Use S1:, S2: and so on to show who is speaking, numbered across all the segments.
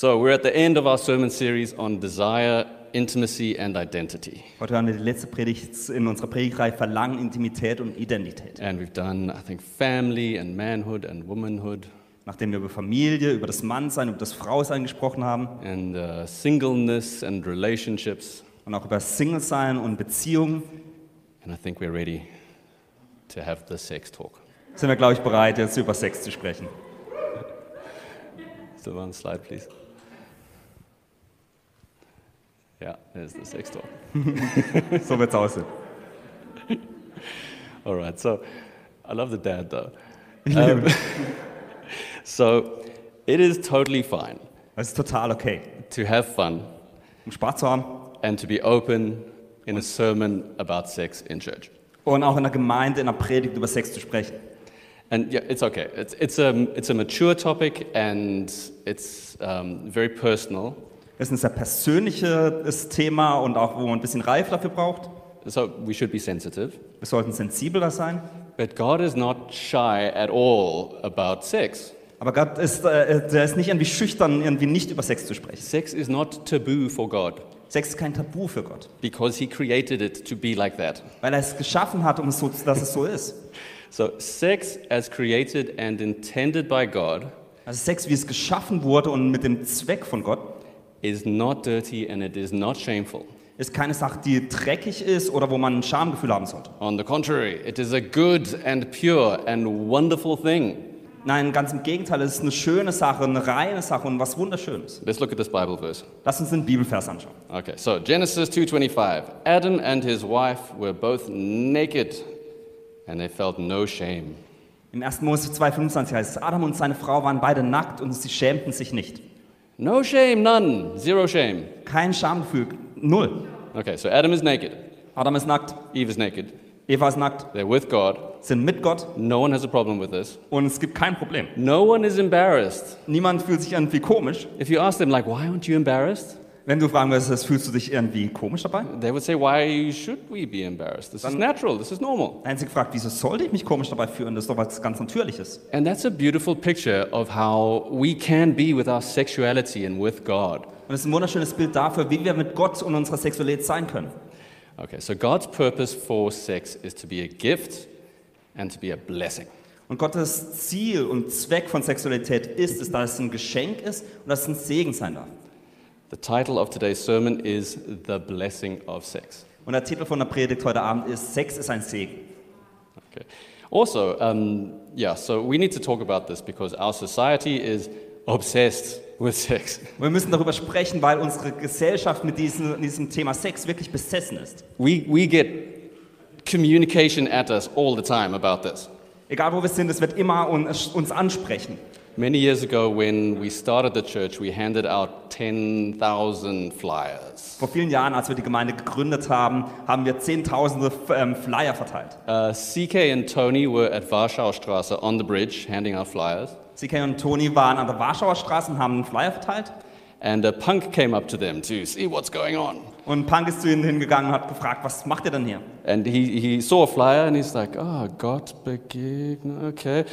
S1: So, we're at the end of our sermon series on desire, intimacy, and identity.
S2: Heute hören wir die letzte Predigt in unserer Predigtreihe Verlangen, Intimität und Identität.
S1: And we've done, I think, family and manhood and womanhood
S2: Nachdem wir über Familie, über das Mannsein, über das Frausein gesprochen haben
S1: and uh, singleness and relationships.
S2: und auch über Single-Sein und Beziehungen,
S1: And I think we're ready to have the sex talk.
S2: sind wir, glaube ich, bereit, jetzt über Sex zu sprechen.
S1: Still on the slide, please. Yeah, there's the sex talk.
S2: So es aussehen.
S1: All right, so I love the dad though. Um, so it is totally fine
S2: Es ist total okay,
S1: to have fun
S2: um Spaß zu haben
S1: and to be open in a sermon about sex in church.
S2: und auch in der Gemeinde, in der Predigt über Sex zu sprechen.
S1: And yeah, it's okay. It's, it's, a, it's a mature topic and it's um, very personal.
S2: Ist ein sehr persönliches Thema und auch, wo man ein bisschen Reife dafür braucht.
S1: So we should be sensitive.
S2: Wir sollten sensibler sein.
S1: But God is not shy at all about sex.
S2: Aber Gott ist, äh, der ist nicht irgendwie schüchtern, irgendwie nicht über Sex zu sprechen.
S1: Sex is not taboo for God
S2: Sex ist kein Tabu für Gott,
S1: because He created it to be like that.
S2: weil er es geschaffen hat, um es so, dass es so ist.
S1: So, sex as created and intended by God
S2: Also Sex, wie es geschaffen wurde und mit dem Zweck von Gott,
S1: is not dirty and it is not shameful.
S2: ist keine Sache, die dreckig ist oder wo man ein Schamgefühl haben sollte.
S1: On the contrary, it is a good and pure and wonderful thing.
S2: Nein, ganz im Gegenteil, es ist eine schöne Sache, eine reine Sache und was Wunderschönes.
S1: Let's look at this Bible verse.
S2: Lass uns den Bibelvers anschauen.
S1: Okay, so Genesis 2:25. Adam and his wife were both naked and they felt no shame.
S2: Im 1. Mose 2,25 heißt es, Adam und seine Frau waren beide nackt und sie schämten sich nicht.
S1: No shame, none, zero shame.
S2: Kein Schamgefühl, null.
S1: Okay, so Adam is naked,
S2: Adam ist nackt,
S1: Eve is naked.
S2: Eva ist nackt,
S1: They're with God.
S2: sind mit Gott
S1: No one has a problem with this.
S2: und es gibt kein Problem.
S1: No one is embarrassed.
S2: Niemand fühlt sich irgendwie komisch.
S1: If you ask them like, "Why aren't you embarrassed?"
S2: Wenn du fragen würdest, fühlst du dich irgendwie komisch dabei?
S1: They would say, "Why should we be embarrassed? This is natural. This is normal."
S2: Einzig gefragt, wieso sollte ich mich komisch dabei fühlen? Das ist doch was ganz Natürliches.
S1: And that's a beautiful picture of how we can be with our sexuality and with God.
S2: Und es ist ein wunderschönes Bild dafür, wie wir mit Gott und unserer Sexualität sein können.
S1: Okay, so God's purpose for sex is to be a gift and to be a blessing.
S2: Und Gottes Ziel und Zweck von Sexualität ist es, dass es ein Geschenk ist und dass es ein Segen sein darf.
S1: The title of today's sermon is The Blessing of Sex.
S2: Und der Titel von der Predigt heute Abend ist Sex ist ein Segen.
S1: Okay. Also, um, yeah, so we need to talk about this because our society is obsessed with sex.
S2: Wir müssen darüber sprechen, weil unsere Gesellschaft mit diesem, diesem Thema Sex wirklich besessen ist.
S1: We, we get communication at us all the time about this.
S2: Egal wo wir sind, es wird immer uns, uns ansprechen.
S1: Many years ago, when we started the church, we handed out 10,000 flyers.
S2: Vor vielen Jahren, als wir die Gemeinde gegründet haben, haben wir Zehntausende ähm, Flyer verteilt.
S1: Uh, CK and Tony were at Warschau Straße on the bridge handing out flyers,
S2: CK und Toni waren an der Warschauer Straße und haben einen Flyer verteilt.
S1: and a punk came up to them to see what's going on.
S2: Und Punk ist zu ihnen hingegangen und hat gefragt, was macht ihr denn hier?
S1: And he, he saw a flyer and he's like, oh, Gott begegne, okay.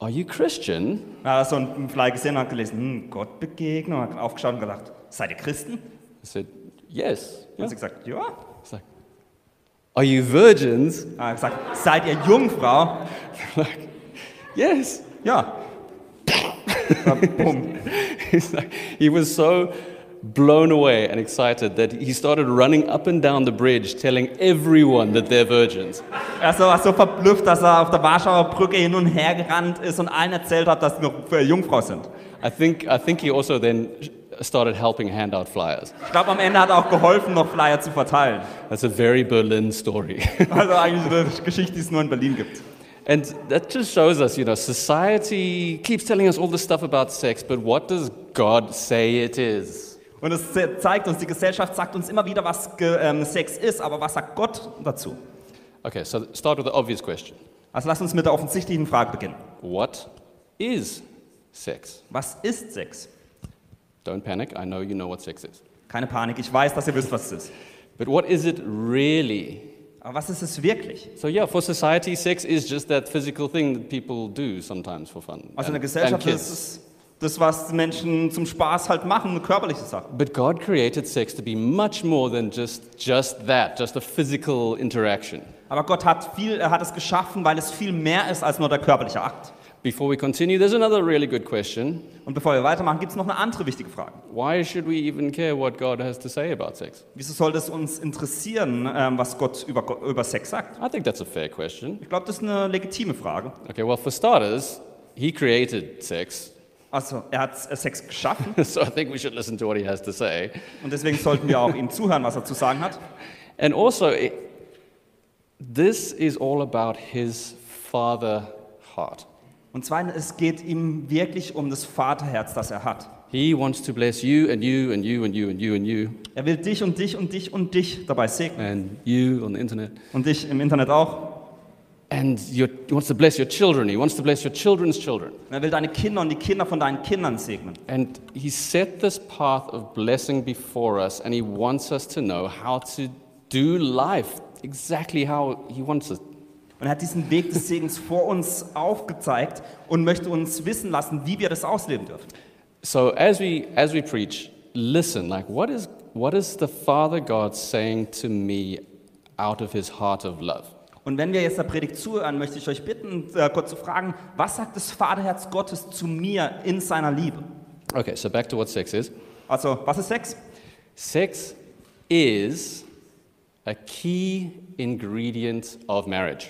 S1: Are you Christian?
S2: Hat so einen Flyer gesehen und hat gelesen, hm, Gott begegnen und hat aufgeschaut und gesagt, seid ihr Christen?
S1: I said, yes.
S2: Und
S1: Yeah.
S2: sie gesagt, ja.
S1: He's like, are you virgins?
S2: Er hat gesagt, seid ihr Jungfrau?
S1: like, yes.
S2: Ja. Bumm.
S1: He's like, he was so blown away and excited that he started running up and down the bridge telling everyone that they're virgins.
S2: Er so- war so verblüfft, dass er auf der Warschauer Brücke hin und her gerannt ist und allen erzählt hat, dass sie noch Jungfrau sind.
S1: I think, I think he also then started helping hand out flyers.
S2: Ich glaube, am Ende hat er auch geholfen, noch Flyer zu verteilen.
S1: That's a very Berlin story.
S2: Also eigentlich eine Geschichte, die es nur in Berlin gibt.
S1: and that just shows us, you know, society keeps telling us all this stuff about sex, but what does God say it is?
S2: Und es ze- zeigt uns, die Gesellschaft sagt uns immer wieder, was ähm, Sex ist, aber was sagt Gott dazu?
S1: Okay, so start with the obvious question
S2: Also lass uns mit der offensichtlichen Frage beginnen.
S1: What is sex?
S2: Was ist Sex?
S1: Don't panic, I know you know what sex is.
S2: Keine Panik, ich weiß, dass ihr wisst, was es ist.
S1: But what is it really?
S2: Aber was ist es wirklich?
S1: So yeah, for society, sex is just that physical thing that people do sometimes for fun.
S2: Also in der Gesellschaft ist es Das, was Menschen zum Spaß halt machen, körperliche Sache.
S1: But God created sex to be much more than just, just that, just a physical interaction.
S2: Aber Gott hat, viel, er hat es geschaffen, weil es viel mehr ist als nur der körperliche Akt.
S1: Before we continue, there's another really good question.
S2: Und bevor wir weitermachen, gibt es noch eine andere wichtige Frage.
S1: Why should we even care what God has to say about sex?
S2: Wieso sollte es uns interessieren, ähm, was Gott über, über Sex sagt?
S1: I think that's a fair question.
S2: Ich glaube, das ist eine legitime Frage.
S1: Okay, well, for starters, He created sex,
S2: Also, er hat äh, Sex geschaffen
S1: so I think we should listen to what He has to say.
S2: und deswegen sollten wir auch ihm zuhören, was er zu sagen hat.
S1: And also, it, this is all about His Father heart.
S2: Und zweitens, es geht ihm wirklich um das Vaterherz, das er hat.
S1: He wants to bless you and you and you and you and you and you
S2: Er will dich und dich und dich und dich dabei segnen.
S1: and you on the internet.
S2: Und dich im Internet auch.
S1: And your, he wants to bless your children. He wants to bless your children's children.
S2: Und er will deine Kinder und die Kinder von deinen Kindern segnen.
S1: And He set this path of blessing before us, and He wants us to know how to do life exactly how He wants it.
S2: Und er hat diesen Weg des Segens vor uns aufgezeigt und möchte uns wissen lassen, wie wir das ausleben dürfen.
S1: So as we as we preach, listen. Like, what is what is the Father God saying to me out of His heart of love?
S2: Und wenn wir jetzt der Predigt zuhören, möchte ich euch bitten, äh, kurz zu fragen, was sagt das Vaterherz Gottes zu mir in seiner Liebe?
S1: Okay, so back to what sex is.
S2: Also, was ist Sex?
S1: Sex is a key ingredient of marriage.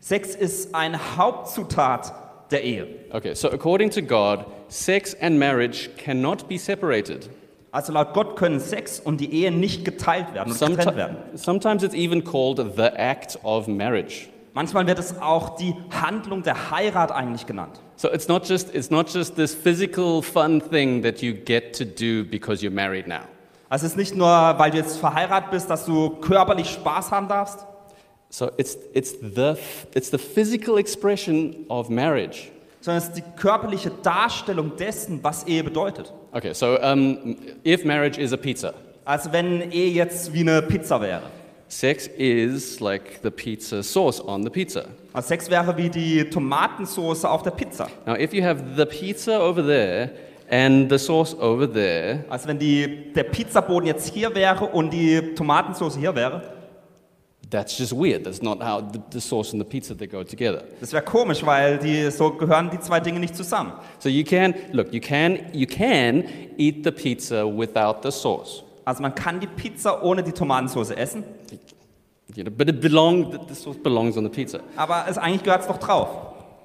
S2: Sex ist eine Hauptzutat der Ehe.
S1: Okay, so according to God, sex and marriage cannot be separated.
S2: Also laut Gott können Sex und die Ehe nicht geteilt werden und getrennt werden.
S1: Someti- sometimes it's even called the act of marriage.
S2: Manchmal wird es auch die Handlung der Heirat eigentlich genannt.
S1: So it's not just it's not just this physical fun thing that you get to do because you're married now.
S2: Also es ist nicht nur, weil du jetzt verheiratet bist, dass du körperlich Spaß haben darfst,
S1: So it's it's the it's the physical expression of marriage.
S2: sondern es ist die körperliche Darstellung dessen, was Ehe bedeutet.
S1: Okay, so um, if marriage is a pizza,
S2: Also wenn Ehe jetzt wie eine Pizza wäre.
S1: sex is like the pizza sauce on the pizza.
S2: Also Sex wäre wie die Tomatensauce auf der Pizza.
S1: Now, if you have the pizza over there and the sauce over there,
S2: Also wenn die, der Pizzaboden jetzt hier wäre und die Tomatensauce hier wäre,
S1: that's just weird. That's not how the, the sauce and the pizza they go together.
S2: das wäre komisch, weil die, so gehören die zwei Dinge nicht zusammen.
S1: So you can look, you can you can eat the pizza without the sauce.
S2: Also man kann die Pizza ohne die Tomatensauce essen,
S1: You know, but it belong the, the sauce belongs on the pizza.
S2: aber es, eigentlich gehört es doch drauf.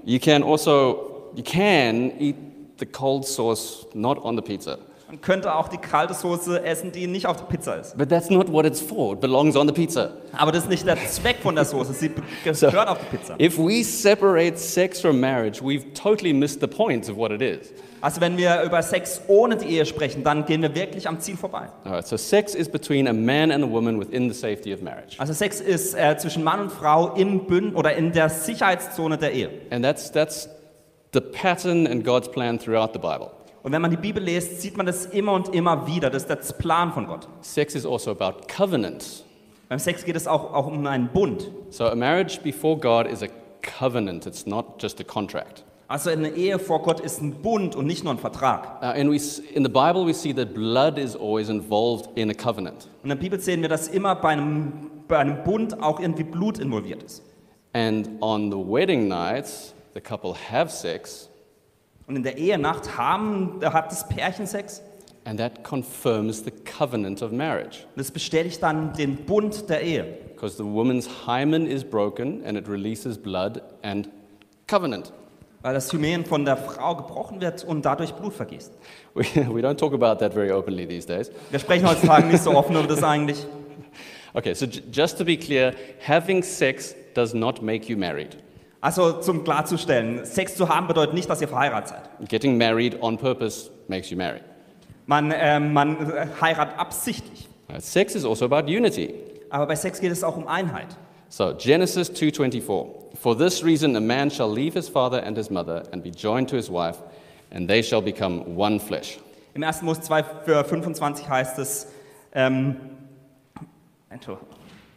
S1: You can also you can eat the cold sauce not on the pizza.
S2: Man könnte auch die kalte Soße essen, die nicht auf der Pizza ist.
S1: But that's not what it's for. It belongs on the pizza.
S2: Aber das ist nicht der Zweck von der Soße, sie be-
S1: So-
S2: gehört auf die Pizza.
S1: If we separate sex from marriage, we've totally missed the point of what it is.
S2: Also wenn wir über Sex ohne die Ehe sprechen, dann gehen wir wirklich am Ziel vorbei.
S1: Right, so sex is between a man and a woman within the safety of marriage.
S2: Also Sex ist äh, zwischen Mann und Frau im Bünd oder in der Sicherheitszone der Ehe.
S1: And that's, that's the pattern and God's plan throughout the Bible.
S2: Und wenn man die Bibel liest, sieht man das immer und immer wieder. Das ist der Plan von Gott.
S1: Sex is also about covenant.
S2: Beim Sex geht es auch, auch um einen Bund.
S1: So a marriage before God is a covenant, it's not just a contract.
S2: Also eine Ehe vor Gott ist ein Bund und nicht nur ein Vertrag.
S1: Uh, and we, s- in the Bible, we see that blood is always involved in a covenant.
S2: Und in der Bibel sehen wir, dass immer bei einem, bei einem Bund auch irgendwie Blut involviert ist.
S1: And on the wedding night, the couple have sex,
S2: Und in der Ehenacht haben, da hat das Pärchen Sex.
S1: and that confirms the covenant of marriage.
S2: Das bestätigt dann den Bund der Ehe.
S1: Because the woman's hymen is broken and it releases blood and covenant.
S2: Weil das Hymen von der Frau gebrochen wird und dadurch Blut vergießt.
S1: We, we don't talk about that very openly these days.
S2: Wir sprechen heutzutage nicht so offen über das eigentlich.
S1: Okay, so just to be clear, having sex does not make you married.
S2: Also zum klarzustellen, Sex zu haben bedeutet nicht, dass ihr verheiratet seid.
S1: Getting married on purpose makes you married.
S2: Man, ähm, man äh, heiratet absichtlich.
S1: Uh, Sex is also about unity.
S2: Aber bei Sex geht es auch um Einheit.
S1: So Genesis 2:24. For this reason a man shall leave his father and his mother and be joined to his wife and they shall become one flesh.
S2: Im 1. Mose 2, für 25 heißt es, ähm,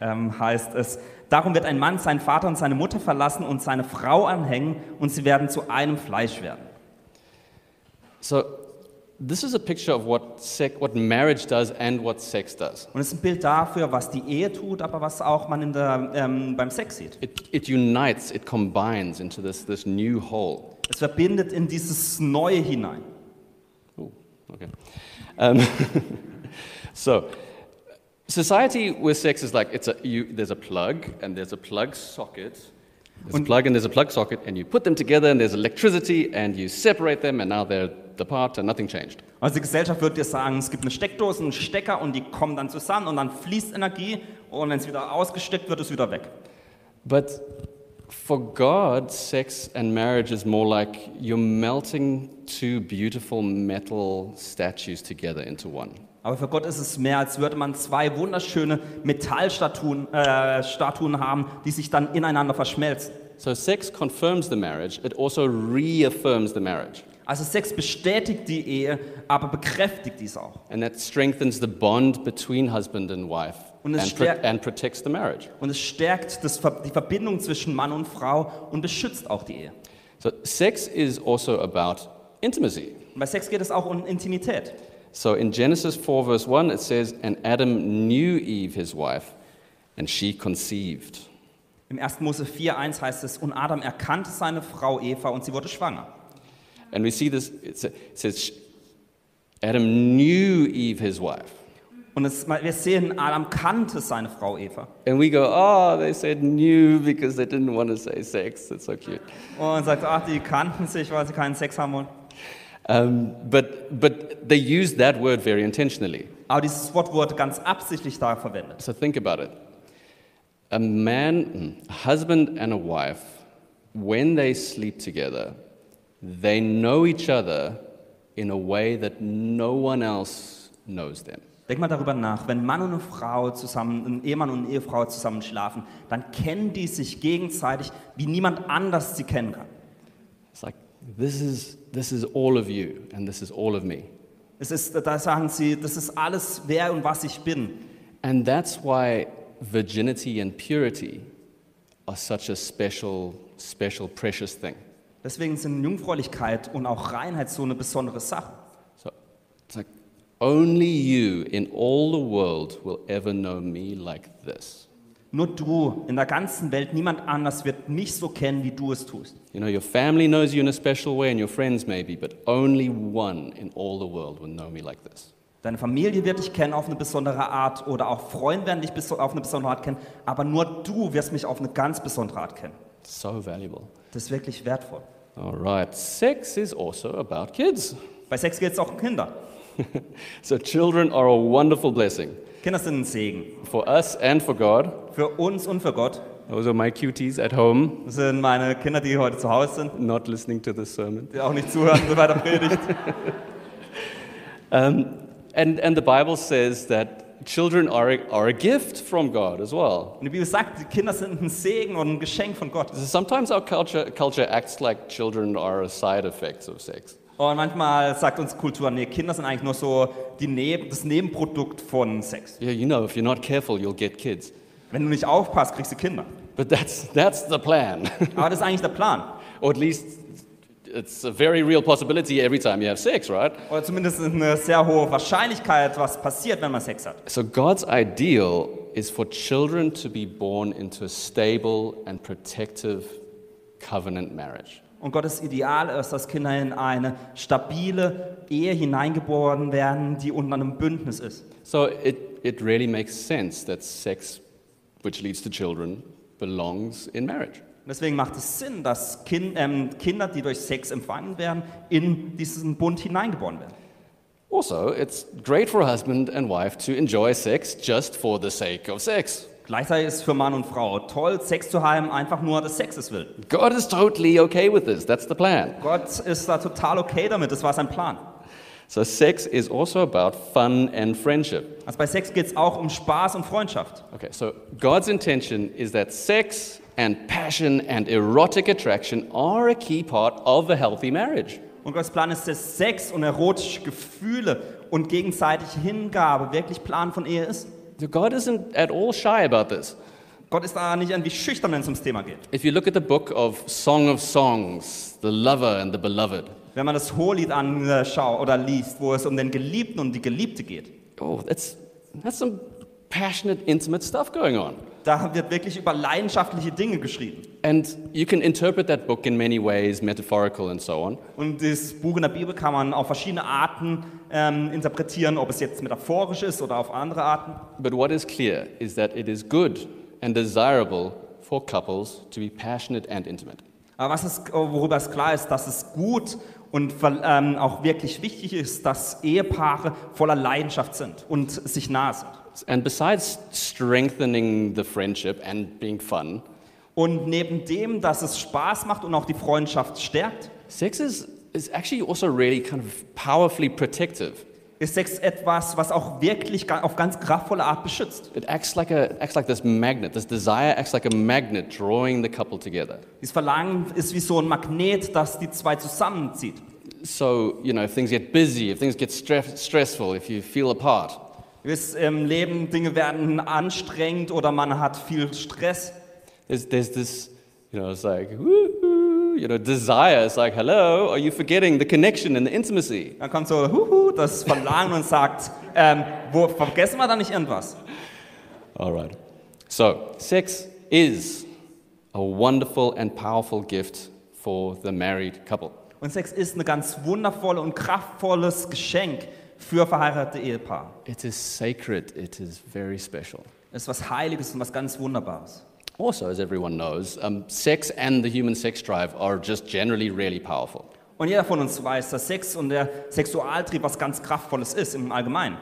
S2: ähm, heißt es, darum wird ein Mann seinen Vater und seine Mutter verlassen und seine Frau anhängen und sie werden zu einem Fleisch werden.
S1: So, this is a picture of what, sec- what marriage does and what sex does.
S2: Und es ist ein Bild dafür, was die Ehe tut, aber was auch man der, ähm, beim Sex sieht.
S1: It, it unites, it combines into this, this new whole.
S2: Es verbindet in dieses Neue hinein.
S1: Ooh, okay. Um, so, society with sex is like it's a, you, there's a plug and there's a plug socket. There's a plug and there's a plug socket, and you put them together, and there's electricity, and you separate them, and now they're apart, and nothing changed.
S2: Also die Gesellschaft würde dir sagen, es gibt eine Steckdose, einen Stecker und die kommen dann zusammen und dann fließt Energie und wenn es wieder ausgesteckt wird, ist wieder weg.
S1: But for God, sex and marriage is more like you're melting two beautiful metal statues together into one.
S2: Aber für Gott ist es mehr, als würde man zwei wunderschöne Metallstatuen äh, Statuen haben, die sich dann ineinander verschmelzen.
S1: So sex confirms the marriage, it also reaffirms the marriage.
S2: Also Sex bestätigt die Ehe, aber bekräftigt dies auch.
S1: And that strengthens the bond between husband and wife
S2: Und es
S1: and, pro-
S2: stärkt-
S1: and protects the marriage.
S2: Und es stärkt das, die Verbindung zwischen Mann und Frau und beschützt auch die Ehe.
S1: So sex is also about intimacy.
S2: Und bei Sex geht es auch um Intimität.
S1: So in Genesis 4, verse 1, it says, And Adam knew Eve, his wife, and she conceived.
S2: Im 1. Mose 4,1 heißt es, und Adam erkannte seine Frau Eva und sie wurde schwanger.
S1: And we see this, it it says, Adam knew Eve, his wife.
S2: Und es, wir sehen, Adam kannte seine Frau Eva.
S1: And we go, oh, they said knew because they didn't want to say sex. That's so cute.
S2: Und sagt, ach, die kannten sich, weil sie keinen Sex haben wollen.
S1: Um, but, but they use that word very intentionally.
S2: Aber dieses Wort wurde ganz absichtlich da verwendet.
S1: So think about it. A man, a husband and a wife, when they sleep together, they know each other in a way that no one else knows them.
S2: Denk mal darüber nach, wenn Mann und eine Frau zusammen, ein Ehemann und eine Ehefrau zusammen schlafen, dann kennen die sich gegenseitig, wie niemand anders sie kennen kann.
S1: It's like, this is, this is all of you, and this is all of me.
S2: Es ist, da sagen sie, das ist alles, wer und was ich bin.
S1: And that's why virginity and purity are such a special, special, precious thing.
S2: Deswegen sind Jungfräulichkeit und auch Reinheit so eine besondere Sache.
S1: So it's like, only you in all the world will ever know me like this.
S2: Nur du in der ganzen Welt, niemand anders wird mich so kennen, wie du es tust.
S1: You know, your family knows you in a special way, and your friends maybe, but only one in all the world will know me like this.
S2: Deine Familie wird dich kennen auf eine besondere Art oder auch Freunde werden dich auf eine besondere Art kennen, aber nur du wirst mich auf eine ganz besondere Art kennen.
S1: So valuable.
S2: Das ist wirklich wertvoll.
S1: All right, sex is also about kids.
S2: Bei Sex geht es auch um Kinder.
S1: So, children are a wonderful blessing
S2: Kinder sind ein Segen.
S1: for us and for God.
S2: Für uns und für Gott.
S1: Those are my cuties at home,
S2: Das sind meine Kinder, die heute zu Hause sind,
S1: not listening to this sermon.
S2: die auch nicht zuhören bei der Predigt.
S1: Um, and, and the Bible says that children are a, are a gift from God as well.
S2: Und die Bibel sagt, die Kinder sind ein Segen und ein Geschenk von Gott.
S1: Sometimes our culture, culture acts like children are a side effect of sex.
S2: Und manchmal sagt uns Kultur, nee, Kinder sind eigentlich nur so die Neb das Nebenprodukt von Sex.
S1: Yeah, you know, if you're not careful, you'll get kids.
S2: Wenn du nicht aufpasst, kriegst du Kinder.
S1: But that's, that's the plan.
S2: Aber das ist eigentlich der Plan.
S1: or at least it's a very real possibility every time you have sex, right?
S2: Oder zumindest eine sehr hohe Wahrscheinlichkeit, was passiert, wenn man Sex hat.
S1: So God's ideal is for children to be born into a stable and protective covenant marriage.
S2: Und Gottes Ideal ist, dass Kinder in eine stabile Ehe hineingeboren werden, die unter einem Bündnis ist.
S1: So it, it really makes sense that sex, which leads to children, belongs in marriage.
S2: Deswegen macht es Sinn, dass kind, ähm, Kinder, die durch Sex empfangen werden, in diesen Bund hineingeboren werden.
S1: Also, it's great for husband and wife to enjoy sex just for the sake of sex.
S2: Gleichzeitig ist es für Mann und Frau toll, Sex zu haben, einfach nur des Sexes willen.
S1: God is totally okay with this. That's the plan.
S2: Gott ist da total okay damit, das war sein Plan.
S1: So, sex is also about fun and friendship.
S2: Also bei Sex geht es auch um Spaß und Freundschaft.
S1: Okay, so God's intention is that sex and passion and erotic attraction are a key part of a healthy marriage.
S2: Und Gottes Plan ist, dass Sex und erotische Gefühle und gegenseitige Hingabe wirklich Plan von Ehe ist.
S1: God isn't at all shy about this.
S2: Gott ist da nicht irgendwie schüchtern, wenn es ums Thema geht.
S1: If you look at the book of Song of Songs, the lover and the beloved,
S2: Wenn man das Hohelied anschaut oder liest, wo es um den Geliebten und die Geliebte geht,
S1: oh, that's, that's some passionate, intimate stuff going on.
S2: Da wird wirklich über leidenschaftliche Dinge geschrieben.
S1: And you can interpret that book in many ways, metaphorical and so on.
S2: Und das Buch in der Bibel kann man auf verschiedene Arten ähm, interpretieren, ob es jetzt metaphorisch ist oder auf andere Arten.
S1: But what is clear is that it is good and desirable for couples to be passionate and intimate.
S2: Aber was ist, worüber es klar ist, dass es gut und ähm, auch wirklich wichtig ist, dass Ehepaare voller Leidenschaft sind und sich nahe sind.
S1: And besides strengthening the friendship and being fun,
S2: Und neben dem, dass es Spaß macht und auch die Freundschaft stärkt,
S1: sex is, is actually also really kind of powerfully protective.
S2: ist Sex etwas, was auch wirklich auf ganz kraftvolle Art beschützt.
S1: It acts like, a, acts like this magnet. This desire acts like a magnet drawing the couple together.
S2: Dieses Verlangen ist wie so ein Magnet, das die zwei zusammenzieht.
S1: So, you know, if things get busy, if things get stre- stressful, if you feel apart,
S2: wisst, im Leben Dinge werden anstrengend oder man hat viel Stress.
S1: there's, there's this, you know, it's like, you know, desire. It's like, hello, are you forgetting the connection and the intimacy?
S2: Dann kommt so huhu, das Verlangen und sagt, ähm, wo, vergessen wir da nicht irgendwas?
S1: All right. So, sex is a wonderful and powerful gift for the married couple.
S2: Und Sex ist ein ganz wundervolles und kraftvolles Geschenk für verheiratete Ehepaare.
S1: It is sacred, it is very special.
S2: Es ist was Heiliges und was ganz Wunderbares.
S1: Also, as everyone knows, um, sex and the human sex drive are just generally really powerful.
S2: Und jeder von uns weiß, dass Sex und der Sexualtrieb was ganz Kraftvolles ist im Allgemeinen.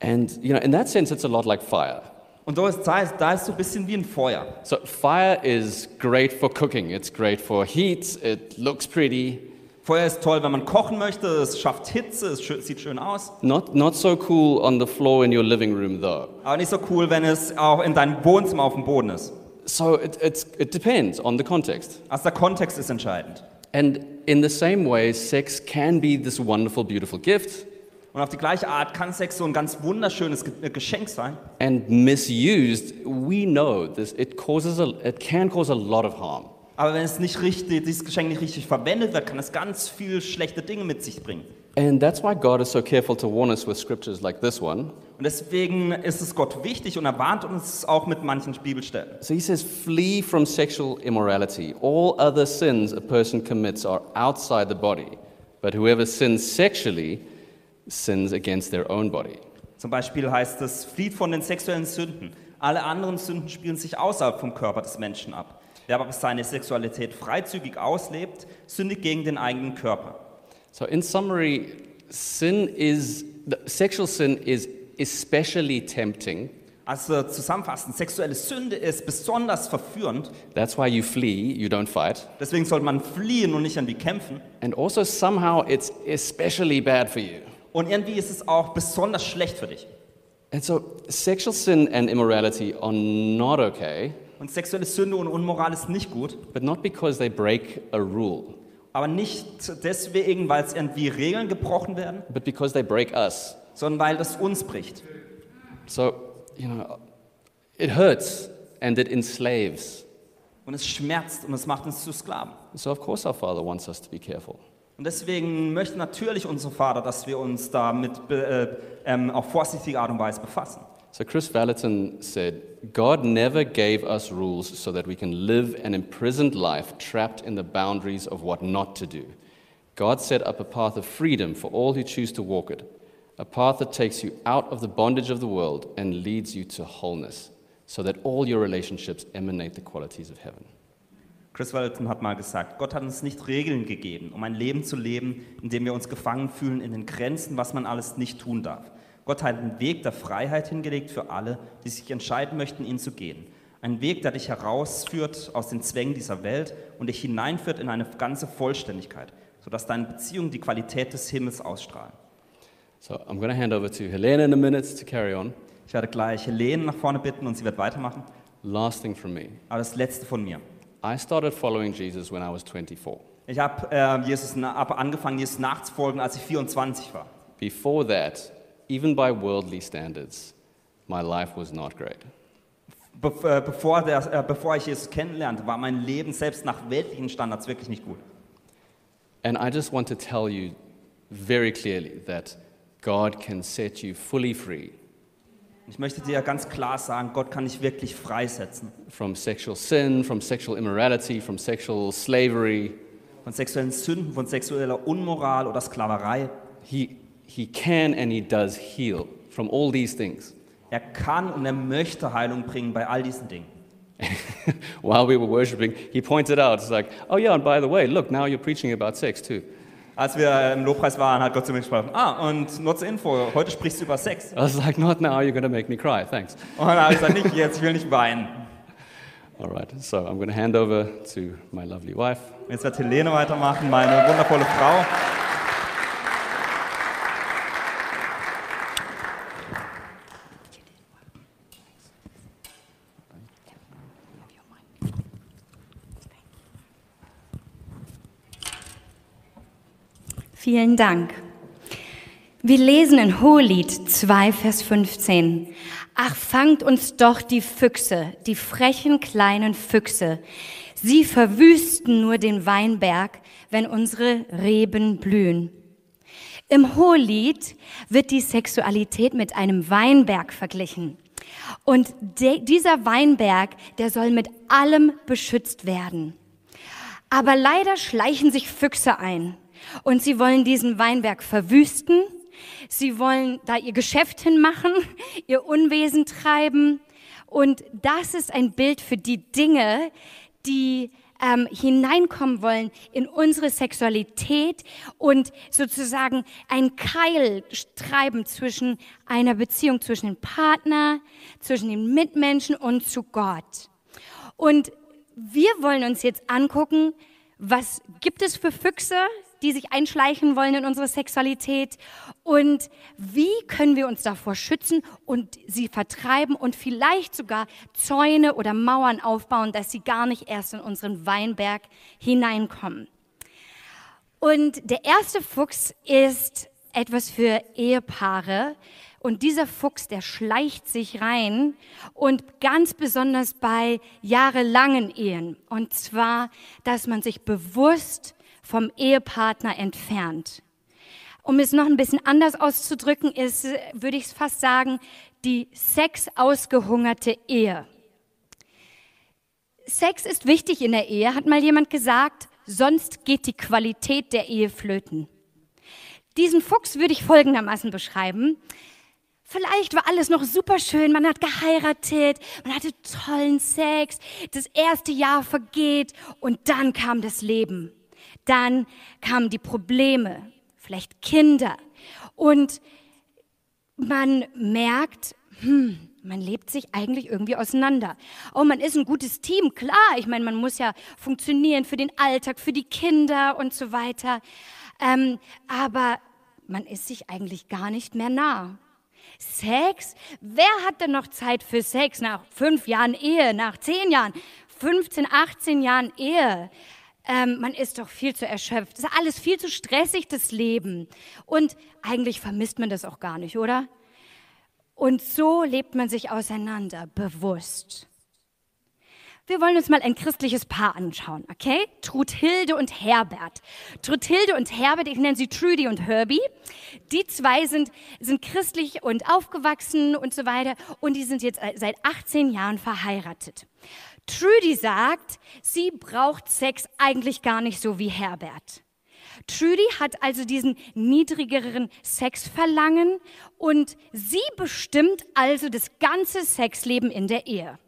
S1: And, you know, in that sense, it's a lot like fire.
S2: Und da ist, da ist, da ist so ein bisschen wie ein Feuer.
S1: So, fire is great for cooking, it's great for heat, it looks pretty.
S2: Feuer ist toll, wenn man kochen möchte, es schafft Hitze, es schö- sieht schön aus.
S1: Not, not so cool on the floor in your living room, though.
S2: Aber nicht so cool, wenn es auch in deinem Wohnzimmer auf dem Boden ist.
S1: So, it, it's, it depends on the context.
S2: Also der Kontext ist entscheidend.
S1: And in the same way, sex can be this wonderful, beautiful gift,
S2: Und auf die gleiche Art kann Sex so ein ganz wunderschönes äh, Geschenk sein.
S1: and misused, we know this, it, causes a, it can cause a lot of harm.
S2: Aber wenn es nicht richtig, dieses Geschenk nicht richtig verwendet wird, kann es ganz viel schlechte Dinge mit sich bringen.
S1: And that's why God is so careful to warn us with scriptures like this one.
S2: Und deswegen ist es Gott wichtig und er warnt uns auch mit manchen Bibelstellen.
S1: So he says, flee from sexual immorality. All other sins a person commits are outside the body, but whoever sins sexually sins against their own body.
S2: Zum Beispiel heißt es, flieht von den sexuellen Sünden. Alle anderen Sünden spielen sich außerhalb vom Körper des Menschen ab. Wer aber seine Sexualität freizügig auslebt, sündigt gegen den eigenen Körper.
S1: So, in summary, sin is, the, sexual sin is especially tempting.
S2: Also zusammenfassend, sexuelle Sünde ist besonders verführend.
S1: That's why you flee, you don't fight.
S2: Deswegen sollte man fliehen und nicht irgendwie kämpfen.
S1: And also, somehow, it's especially bad for you.
S2: Und irgendwie ist es auch besonders schlecht für dich.
S1: And so, sexual sin and immorality are not okay,
S2: Und sexuelle Sünde und Unmoral ist nicht gut,
S1: but not because they break a rule,
S2: aber nicht deswegen, weil es irgendwie Regeln gebrochen werden,
S1: but because they break us.
S2: sondern weil das uns bricht.
S1: So, you know, it hurts and it enslaves.
S2: Und es schmerzt und es macht uns zu Sklaven.
S1: So, of course, our Father wants us to be careful.
S2: Und deswegen möchte natürlich unser Vater, dass wir uns damit äh, ähm, auf vorsichtige Art und Weise befassen.
S1: So, Chris Vallotton said, God never gave us rules so that we can live an imprisoned life trapped in the boundaries of what not to do. God set up a path of freedom for all who choose to walk it, a path that takes you out of the bondage of the world and leads you to wholeness, so that all your relationships emanate the qualities of heaven.
S2: Chris Walton hat mal gesagt, Gott hat uns nicht Regeln gegeben, um ein Leben zu leben, in dem wir uns gefangen fühlen in den Grenzen, was man alles nicht tun darf. Gott hat einen Weg der Freiheit hingelegt für alle, die sich entscheiden möchten, ihn zu gehen. Ein Weg, der dich herausführt aus den Zwängen dieser Welt und dich hineinführt in eine ganze Vollständigkeit, sodass deine Beziehungen die Qualität des Himmels ausstrahlen.
S1: So, I'm going to hand over to Helena in a minute to carry on.
S2: Ich werde gleich Helene nach vorne bitten und sie wird weitermachen.
S1: Last thing from me.
S2: Aber das Letzte von mir.
S1: I started following Jesus when I was 24.
S2: Ich habe äh, Jesus hab angefangen, Jesus nachzufolgen, als ich 24 war.
S1: Before that, even by worldly standards, my life was not great.
S2: Äh, bevor, der, äh, bevor ich Jesus kennenlernte, war mein Leben selbst nach weltlichen Standards wirklich nicht gut.
S1: And I just want to tell you very clearly that God can set you fully free
S2: Ich möchte dir ganz klar sagen, Gott kann dich wirklich freisetzen
S1: from sexual sin, from sexual immorality, from sexual slavery.
S2: von sexuellen Sünden, von sexueller Unmoral oder Sklaverei.
S1: He, he can and he does heal from all these things.
S2: Er kann und er möchte Heilung bringen bei all diesen Dingen.
S1: While we were worshiping, he pointed out, it's like, oh yeah, and by the way, look, now you're preaching about sex too.
S2: Als wir im Lobpreis waren, hat Gott zu mir gesprochen, ah, und nur zur Info, heute sprichst du über Sex.
S1: I was like, not now, you're to make me cry, thanks.
S2: Und dann habe ich gesagt, nicht jetzt, ich will nicht weinen.
S1: All right, so I'm to hand over to my lovely wife.
S2: Jetzt wird Helene weitermachen, meine wundervolle Frau.
S3: Vielen Dank. Wir lesen in Hohelied 2, Vers 15. Ach, fangt uns doch die Füchse, die frechen kleinen Füchse. Sie verwüsten nur den Weinberg, wenn unsere Reben blühen. Im Hohelied wird die Sexualität mit einem Weinberg verglichen. Und dieser Weinberg, der soll mit allem beschützt werden. Aber leider schleichen sich Füchse ein und sie wollen diesen Weinberg verwüsten. Sie wollen da ihr Geschäft hinmachen, ihr Unwesen treiben. Und das ist ein Bild für die Dinge, die ähm, hineinkommen wollen in unsere Sexualität und sozusagen ein Keil treiben zwischen einer Beziehung zwischen dem Partner, zwischen den Mitmenschen und zu Gott. Und wir wollen uns jetzt angucken, was gibt es für Füchse, die sich einschleichen wollen in unsere Sexualität und wie können wir uns davor schützen und sie vertreiben und vielleicht sogar Zäune oder Mauern aufbauen, dass sie gar nicht erst in unseren Weinberg hineinkommen. Und der erste Fuchs ist etwas für Ehepaare. Und dieser Fuchs, der schleicht sich rein und ganz besonders bei jahrelangen Ehen. Und zwar, dass man sich bewusst vom Ehepartner entfernt. Um es noch ein bisschen anders auszudrücken, ist, würde ich fast sagen, die sexausgehungerte Ehe. Sex ist wichtig in der Ehe, hat mal jemand gesagt, sonst geht die Qualität der Ehe flöten. Diesen Fuchs würde ich folgendermaßen beschreiben. Vielleicht war alles noch super schön, man hat geheiratet, man hatte tollen Sex, das erste Jahr vergeht und dann kam das Leben. Dann kamen die Probleme, vielleicht Kinder. Und man merkt, hm, man lebt sich eigentlich irgendwie auseinander. Oh, man ist ein gutes Team, klar. Ich meine, man muss ja funktionieren für den Alltag, für die Kinder und so weiter. Ähm, aber man ist sich eigentlich gar nicht mehr nah. Sex? Wer hat denn noch Zeit für Sex nach fünf Jahren Ehe, nach zehn Jahren, 15, 18 Jahren Ehe? Ähm, man ist doch viel zu erschöpft. Das ist alles viel zu stressig, das Leben. Und eigentlich vermisst man das auch gar nicht, oder? Und so lebt man sich auseinander, bewusst. Wir wollen uns mal ein christliches Paar anschauen, okay? Truthilde und Herbert. Truthilde und Herbert, ich nenne sie Trudy und Herbie. Die zwei sind, sind christlich und aufgewachsen und so weiter. Und die sind jetzt seit 18 Jahren verheiratet. Trudy sagt, sie braucht Sex eigentlich gar nicht so wie Herbert. Trudy hat also diesen niedrigeren Sexverlangen und sie bestimmt also das ganze Sexleben in der Ehe.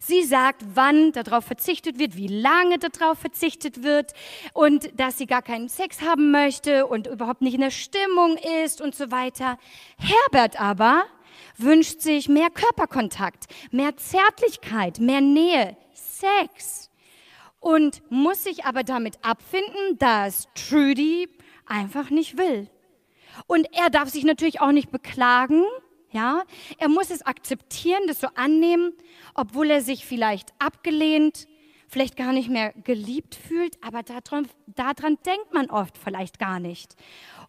S3: Sie sagt, wann darauf verzichtet wird, wie lange darauf verzichtet wird und dass sie gar keinen Sex haben möchte und überhaupt nicht in der Stimmung ist und so weiter. Herbert aber wünscht sich mehr Körperkontakt, mehr Zärtlichkeit, mehr Nähe, Sex und muss sich aber damit abfinden, dass Trudy einfach nicht will. Und er darf sich natürlich auch nicht beklagen, ja? Er muss es akzeptieren, das so annehmen, obwohl er sich vielleicht abgelehnt, vielleicht gar nicht mehr geliebt fühlt, aber daran, daran denkt man oft vielleicht gar nicht.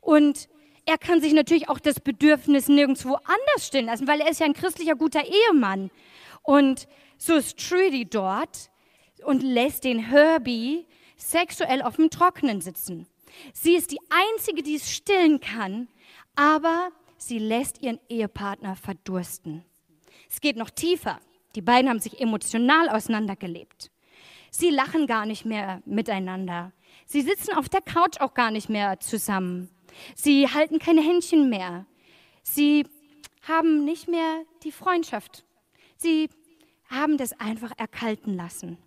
S3: Und er kann sich natürlich auch das Bedürfnis nirgendwo anders stillen lassen, weil er ist ja ein christlicher guter Ehemann. Und so ist Trudy dort und lässt den Herbie sexuell auf dem Trockenen sitzen. Sie ist die Einzige, die es stillen kann, aber sie lässt ihren Ehepartner verdursten. Es geht noch tiefer. Die beiden haben sich emotional auseinandergelebt. Sie lachen gar nicht mehr miteinander. Sie sitzen auf der Couch auch gar nicht mehr zusammen. Sie halten keine Händchen mehr. Sie haben nicht mehr die Freundschaft. Sie haben das einfach erkalten lassen.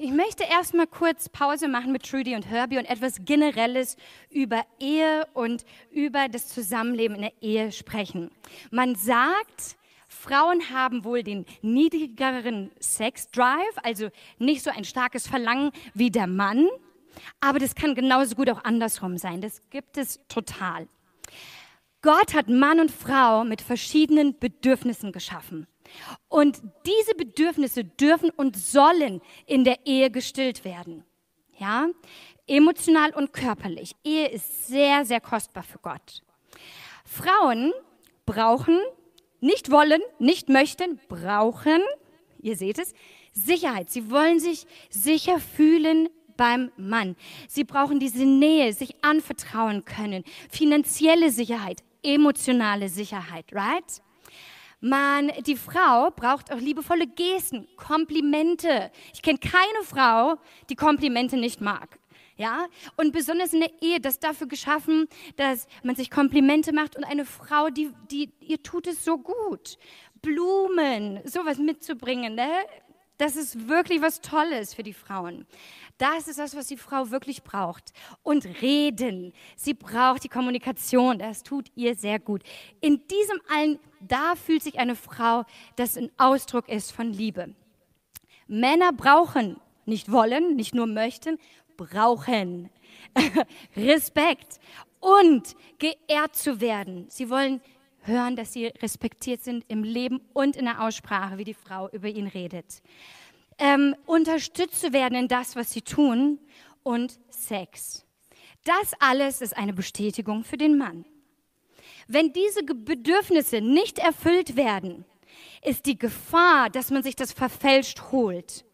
S3: Ich möchte erstmal kurz Pause machen mit Trudy und Herbie und etwas Generelles über Ehe und über das Zusammenleben in der Ehe sprechen. Man sagt, Frauen haben wohl den niedrigeren Sex-Drive, also nicht so ein starkes Verlangen wie der Mann, aber das kann genauso gut auch andersrum sein. Das gibt es total. Gott hat Mann und Frau mit verschiedenen Bedürfnissen geschaffen. Und diese Bedürfnisse dürfen und sollen in der Ehe gestillt werden. Ja? Emotional und körperlich. Ehe ist sehr, sehr kostbar für Gott. Frauen brauchen, nicht wollen, nicht möchten, brauchen, ihr seht es, Sicherheit. Sie wollen sich sicher fühlen beim Mann. Sie brauchen diese Nähe, sich anvertrauen können, finanzielle Sicherheit, emotionale Sicherheit, right? Man, die Frau braucht auch liebevolle Gesten, Komplimente. Ich kenne keine Frau, die Komplimente nicht mag. Ja, und besonders in der Ehe, das dafür geschaffen, dass man sich Komplimente macht und eine Frau, die, die ihr tut es so gut. Blumen, sowas mitzubringen, ne? Das ist wirklich was Tolles für die Frauen. Das ist das, was die Frau wirklich braucht. Und reden. Sie braucht die Kommunikation. Das tut ihr sehr gut. In diesem allen, da fühlt sich eine Frau, das ein Ausdruck ist von Liebe. Männer brauchen, nicht wollen, nicht nur möchten, brauchen Respekt und geehrt zu werden. Sie wollen hören, dass sie respektiert sind im Leben und in der Aussprache, wie die Frau über ihn redet ähm, unterstützt zu werden in das, was sie tun und Sex. Das alles ist eine Bestätigung für den Mann. Wenn diese Bedürfnisse nicht erfüllt werden, ist die Gefahr, dass man sich das verfälscht holt.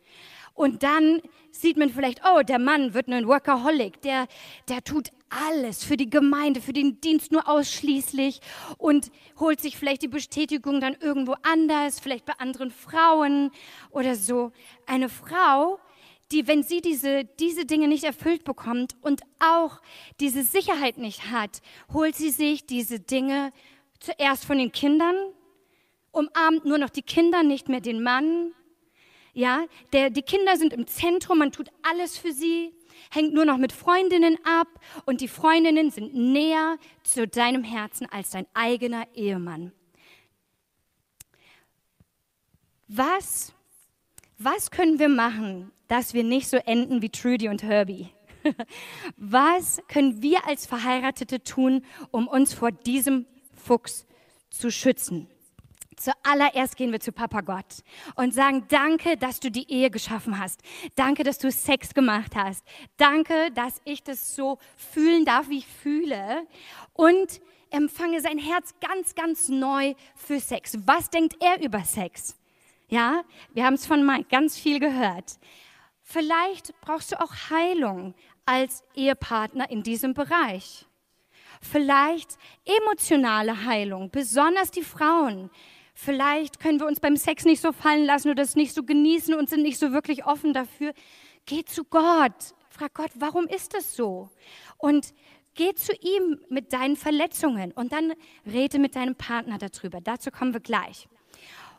S3: Und dann sieht man vielleicht, oh, der Mann wird ein Workaholic, der, der tut alles für die Gemeinde, für den Dienst nur ausschließlich und holt sich vielleicht die Bestätigung dann irgendwo anders, vielleicht bei anderen Frauen oder so. Eine Frau, die, wenn sie diese, diese Dinge nicht erfüllt bekommt und auch diese Sicherheit nicht hat, holt sie sich diese Dinge zuerst von den Kindern, umarmt nur noch die Kinder, nicht mehr den Mann. Ja, der, die Kinder sind im Zentrum, man tut alles für sie hängt nur noch mit Freundinnen ab und die Freundinnen sind näher zu deinem Herzen als dein eigener Ehemann. Was, was können wir machen, dass wir nicht so enden wie Trudy und Herbie? Was können wir als Verheiratete tun, um uns vor diesem Fuchs zu schützen? Zuallererst gehen wir zu Papa Gott und sagen, danke, dass du die Ehe geschaffen hast. Danke, dass du Sex gemacht hast. Danke, dass ich das so fühlen darf, wie ich fühle. Und empfange sein Herz ganz, ganz neu für Sex. Was denkt er über Sex? Ja, wir haben es von Mike ganz viel gehört. Vielleicht brauchst du auch Heilung als Ehepartner in diesem Bereich. Vielleicht emotionale Heilung, besonders die Frauen Vielleicht können wir uns beim Sex nicht so fallen lassen oder es nicht so genießen und sind nicht so wirklich offen dafür. Geh zu Gott. Frag Gott, warum ist das so? Und geh zu ihm mit deinen Verletzungen und dann rede mit deinem Partner darüber. Dazu kommen wir gleich.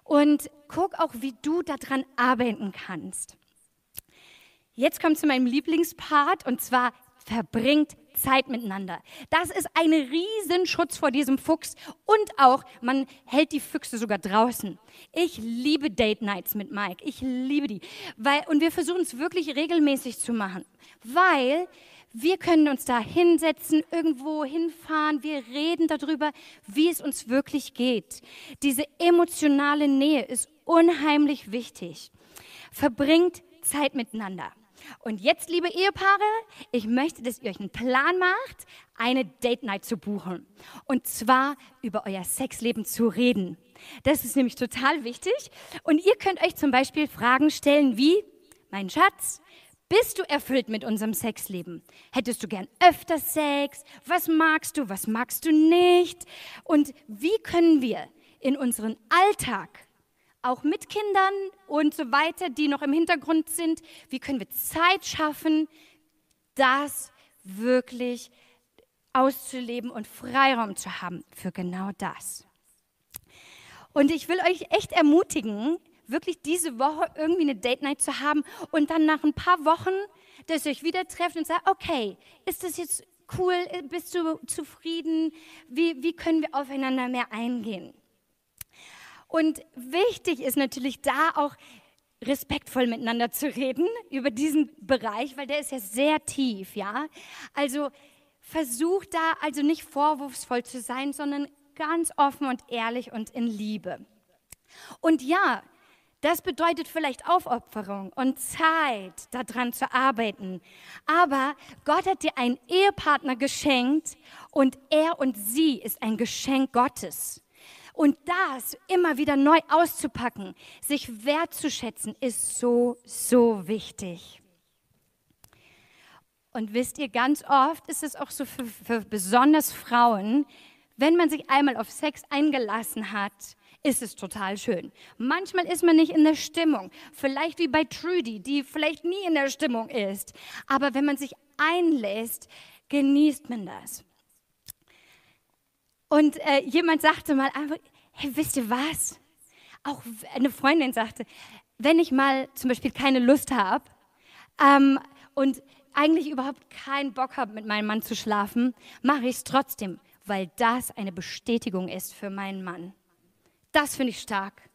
S3: Und guck auch, wie du daran arbeiten kannst. Jetzt kommt zu meinem Lieblingspart und zwar verbringt Zeit miteinander. Das ist ein Riesenschutz vor diesem Fuchs und auch, man hält die Füchse sogar draußen. Ich liebe Date Nights mit Mike. Ich liebe die. Weil, und wir versuchen es wirklich regelmäßig zu machen, weil wir können uns da hinsetzen, irgendwo hinfahren, wir reden darüber, wie es uns wirklich geht. Diese emotionale Nähe ist unheimlich wichtig. Verbringt Zeit miteinander. Und jetzt, liebe Ehepaare, ich möchte, dass ihr euch einen Plan macht, eine Date Night zu buchen. Und zwar über euer Sexleben zu reden. Das ist nämlich total wichtig. Und ihr könnt euch zum Beispiel Fragen stellen wie, mein Schatz, Bist du erfüllt mit unserem Sexleben? Hättest du gern öfter Sex? Was magst du? Was magst du nicht? Und wie können wir in unseren Alltag, auch mit Kindern und so weiter, die noch im Hintergrund sind, wie können wir Zeit schaffen, das wirklich auszuleben und Freiraum zu haben für genau das? Und ich will euch echt ermutigen, wirklich diese Woche irgendwie eine Date Night zu haben und dann nach ein paar Wochen, dass ihr euch wieder trefft und sagt, okay, ist das jetzt cool, bist du zufrieden, wie, wie können wir aufeinander mehr eingehen? Und wichtig ist natürlich da auch respektvoll miteinander zu reden über diesen Bereich, weil der ist ja sehr tief, ja. Also versucht da also nicht vorwurfsvoll zu sein, sondern ganz offen und ehrlich und in Liebe. Und ja, das bedeutet vielleicht Aufopferung und Zeit, daran zu arbeiten. Aber Gott hat dir einen Ehepartner geschenkt und er und sie ist ein Geschenk Gottes. Und das immer wieder neu auszupacken, sich wertzuschätzen, ist so, so wichtig. Und wisst ihr, ganz oft ist es auch so für, für besonders Frauen, wenn man sich einmal auf Sex eingelassen hat, ist es total schön. Manchmal ist man nicht in der Stimmung. Vielleicht wie bei Trudy, die vielleicht nie in der Stimmung ist. Aber wenn man sich einlässt, genießt man das. Und äh, jemand sagte mal einfach, hey, wisst ihr was? Auch eine Freundin sagte, wenn ich mal zum Beispiel keine Lust habe ähm, und eigentlich überhaupt keinen Bock habe, mit meinem Mann zu schlafen, mache ich es trotzdem, weil das eine Bestätigung ist für meinen Mann. Das finde ich stark.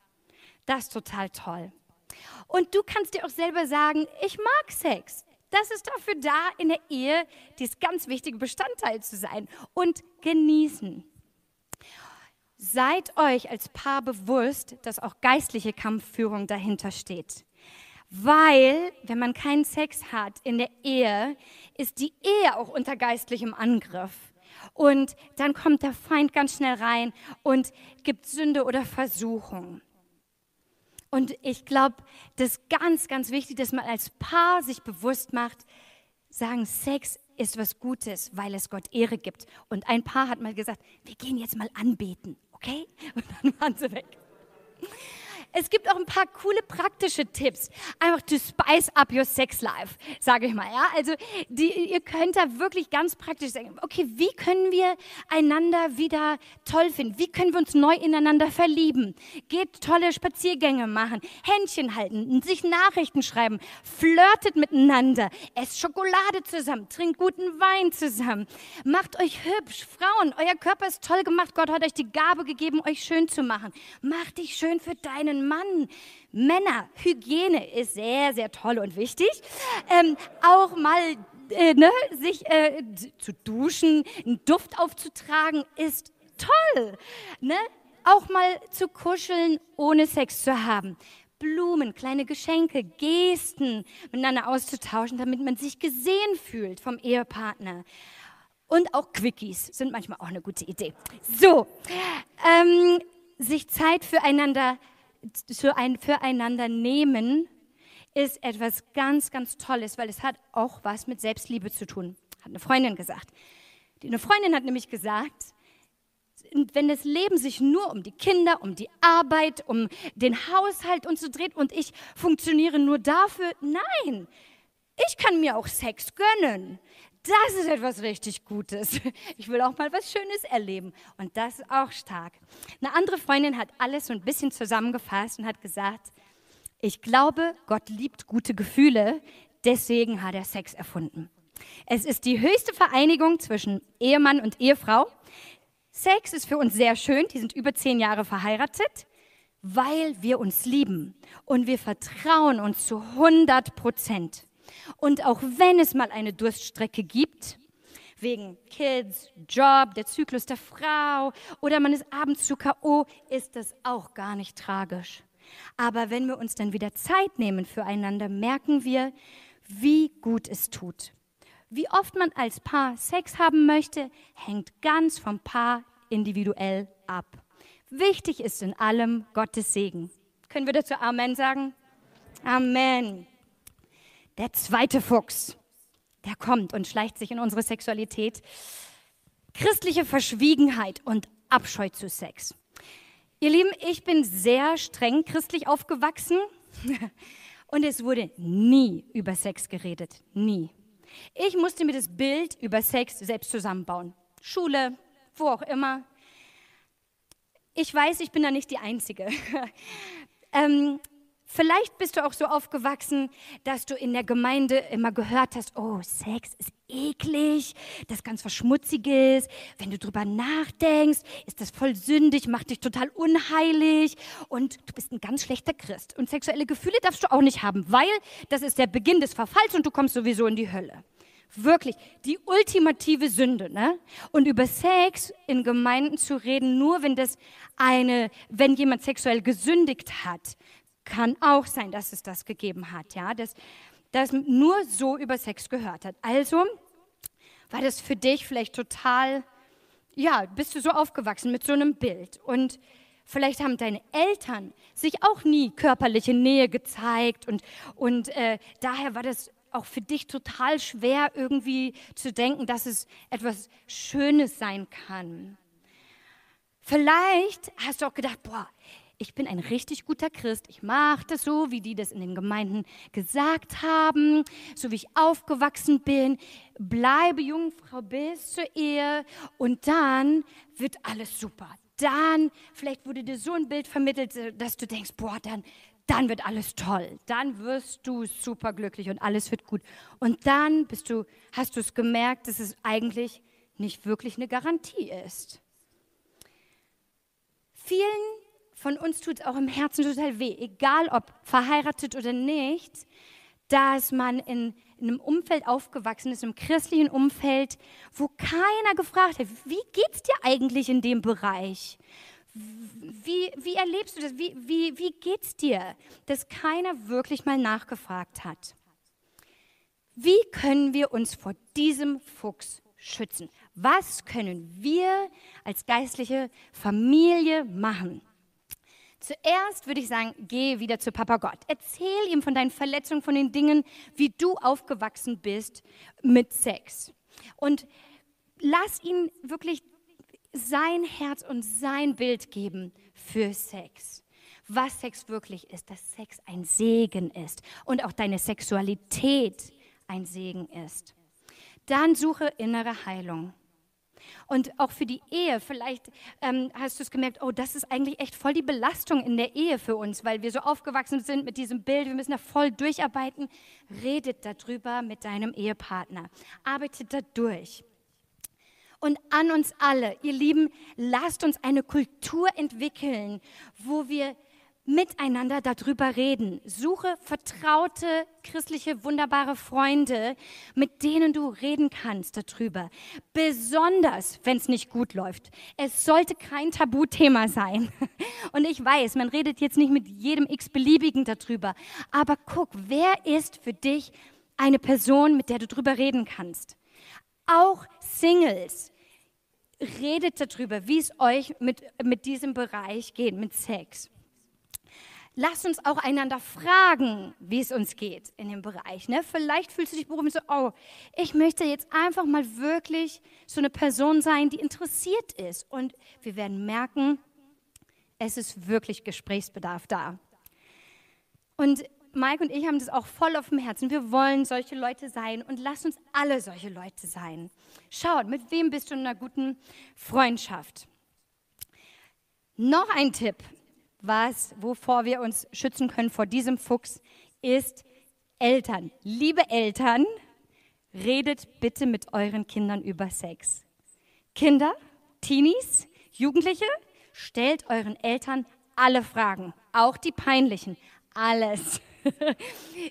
S3: Das ist total toll. Und du kannst dir auch selber sagen, ich mag Sex. Das ist dafür da, in der Ehe dieses ganz wichtige Bestandteil zu sein und genießen. Seid euch als Paar bewusst, dass auch geistliche Kampfführung dahinter steht. Weil, wenn man keinen Sex hat in der Ehe, ist die Ehe auch unter geistlichem Angriff. Und dann kommt der Feind ganz schnell rein und gibt Sünde oder Versuchung. Und ich glaube, das ist ganz, ganz wichtig, dass man als Paar sich bewusst macht, sagen, Sex ist was Gutes, weil es Gott Ehre gibt. Und ein Paar hat mal gesagt, wir gehen jetzt mal anbeten, okay? Und dann waren sie weg. Es gibt auch ein paar coole praktische Tipps, einfach to spice up your sex life, sage ich mal. Ja? Also die, ihr könnt da wirklich ganz praktisch sagen, okay, wie können wir einander wieder toll finden? Wie können wir uns neu ineinander verlieben? Geht tolle Spaziergänge machen, Händchen halten, sich Nachrichten schreiben, flirtet miteinander, esst Schokolade zusammen, trinkt guten Wein zusammen, macht euch hübsch. Frauen, euer Körper ist toll gemacht. Gott hat euch die Gabe gegeben, euch schön zu machen. Macht dich schön für deinen Mann. Männer, Hygiene ist sehr, sehr toll und wichtig. Ähm, auch mal äh, ne, sich äh, zu duschen, einen Duft aufzutragen, ist toll. Ne? Auch mal zu kuscheln, ohne Sex zu haben. Blumen, kleine Geschenke, Gesten miteinander auszutauschen, damit man sich gesehen fühlt vom Ehepartner. Und auch Quickies sind manchmal auch eine gute Idee. So, ähm, sich Zeit füreinander für ein Füreinander nehmen ist etwas ganz, ganz Tolles, weil es hat auch was mit Selbstliebe zu tun, hat eine Freundin gesagt. Eine Freundin hat nämlich gesagt, wenn das Leben sich nur um die Kinder, um die Arbeit, um den Haushalt und so dreht und ich funktioniere nur dafür, nein, ich kann mir auch Sex gönnen das ist etwas richtig Gutes. Ich will auch mal was Schönes erleben. Und das ist auch stark. Eine andere Freundin hat alles so ein bisschen zusammengefasst und hat gesagt, ich glaube, Gott liebt gute Gefühle, deswegen hat er Sex erfunden. Es ist die höchste Vereinigung zwischen Ehemann und Ehefrau. Sex ist für uns sehr schön, die sind über zehn Jahre verheiratet, weil wir uns lieben und wir vertrauen uns zu 100 Prozent. Und auch wenn es mal eine Durststrecke gibt, wegen Kids, Job, der Zyklus der Frau oder man ist abends zu K.O., ist das auch gar nicht tragisch. Aber wenn wir uns dann wieder Zeit nehmen füreinander, merken wir, wie gut es tut. Wie oft man als Paar Sex haben möchte, hängt ganz vom Paar individuell ab. Wichtig ist in allem Gottes Segen. Können wir dazu Amen sagen? Amen. Der zweite Fuchs, der kommt und schleicht sich in unsere Sexualität. Christliche Verschwiegenheit und Abscheu zu Sex. Ihr Lieben, ich bin sehr streng christlich aufgewachsen und es wurde nie über Sex geredet. Nie. Ich musste mir das Bild über Sex selbst zusammenbauen. Schule, wo auch immer. Ich weiß, ich bin da nicht die Einzige. ähm, Vielleicht bist du auch so aufgewachsen, dass du in der Gemeinde immer gehört hast, oh, Sex ist eklig, das ist ganz was Schmutziges. Wenn du drüber nachdenkst, ist das voll sündig, macht dich total unheilig und du bist ein ganz schlechter Christ. Und sexuelle Gefühle darfst du auch nicht haben, weil das ist der Beginn des Verfalls und du kommst sowieso in die Hölle. Wirklich, die ultimative Sünde, ne? Und über Sex in Gemeinden zu reden, nur wenn das eine, wenn jemand sexuell gesündigt hat, kann auch sein, dass es das gegeben hat, ja, dass, dass nur so über Sex gehört hat. Also war das für dich vielleicht total, ja, bist du so aufgewachsen mit so einem Bild und Vielleicht haben deine Eltern sich auch nie körperliche Nähe gezeigt und, und äh, daher war das auch für dich total schwer irgendwie zu denken, dass es etwas Schönes sein kann. Vielleicht hast du auch gedacht, boah, ich bin ein richtig guter Christ, ich mache das so, wie die das in den Gemeinden gesagt haben, so wie ich aufgewachsen bin, bleibe Jungfrau bis zur Ehe und dann wird alles super. Dann, vielleicht wurde dir so ein Bild vermittelt, dass du denkst, boah, dann, dann wird alles toll. Dann wirst du super glücklich und alles wird gut. Und dann bist du, hast du es gemerkt, dass es eigentlich nicht wirklich eine Garantie ist. Vielen von uns tut es auch im Herzen total weh, egal ob verheiratet oder nicht, dass man in, in einem Umfeld aufgewachsen ist, im christlichen Umfeld, wo keiner gefragt hat, wie geht es dir eigentlich in dem Bereich? Wie, wie erlebst du das? Wie, wie, wie geht es dir? Dass keiner wirklich mal nachgefragt hat. Wie können wir uns vor diesem Fuchs schützen? Was können wir als geistliche Familie machen? Zuerst würde ich sagen, geh wieder zu Papa Gott. Erzähl ihm von deinen Verletzungen, von den Dingen, wie du aufgewachsen bist mit Sex. Und lass ihn wirklich sein Herz und sein Bild geben für Sex. Was Sex wirklich ist, dass Sex ein Segen ist und auch deine Sexualität ein Segen ist. Dann suche innere Heilung. Und auch für die Ehe, vielleicht ähm, hast du es gemerkt, oh, das ist eigentlich echt voll die Belastung in der Ehe für uns, weil wir so aufgewachsen sind mit diesem Bild, wir müssen da voll durcharbeiten. Redet darüber mit deinem Ehepartner. Arbeitet da durch. Und an uns alle, ihr Lieben, lasst uns eine Kultur entwickeln, wo wir miteinander darüber reden. Suche vertraute, christliche, wunderbare Freunde, mit denen du reden kannst darüber. Besonders, wenn es nicht gut läuft. Es sollte kein Tabuthema sein. Und ich weiß, man redet jetzt nicht mit jedem x-beliebigen darüber. Aber guck, wer ist für dich eine Person, mit der du darüber reden kannst? Auch Singles. Redet darüber, wie es euch mit, mit diesem Bereich geht, mit Sex lass uns auch einander fragen, wie es uns geht in dem Bereich. Ne? Vielleicht fühlst du dich berufen so, oh, ich möchte jetzt einfach mal wirklich so eine Person sein, die interessiert ist. Und wir werden merken, es ist wirklich Gesprächsbedarf da. Und Mike und ich haben das auch voll auf dem Herzen. Wir wollen solche Leute sein und lass uns alle solche Leute sein. Schaut, mit wem bist du in einer guten Freundschaft? Noch ein Tipp was, wovor wir uns schützen können vor diesem Fuchs, ist Eltern. Liebe Eltern, redet bitte mit euren Kindern über Sex. Kinder, Teenies, Jugendliche, stellt euren Eltern alle Fragen, auch die peinlichen, alles.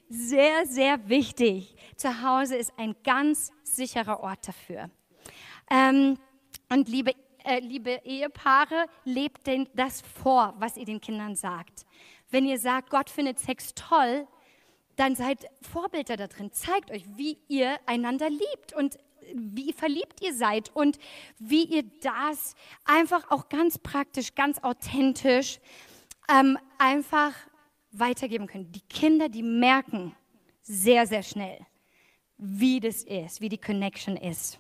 S3: sehr, sehr wichtig. Zu Hause ist ein ganz sicherer Ort dafür. Ähm, und liebe äh, liebe Ehepaare, lebt denn das vor, was ihr den Kindern sagt. Wenn ihr sagt, Gott findet Sex toll, dann seid Vorbilder da drin. Zeigt euch, wie ihr einander liebt und wie verliebt ihr seid und wie ihr das einfach auch ganz praktisch, ganz authentisch ähm, einfach weitergeben könnt. Die Kinder, die merken, sehr, sehr schnell, wie das ist, wie die Connection ist.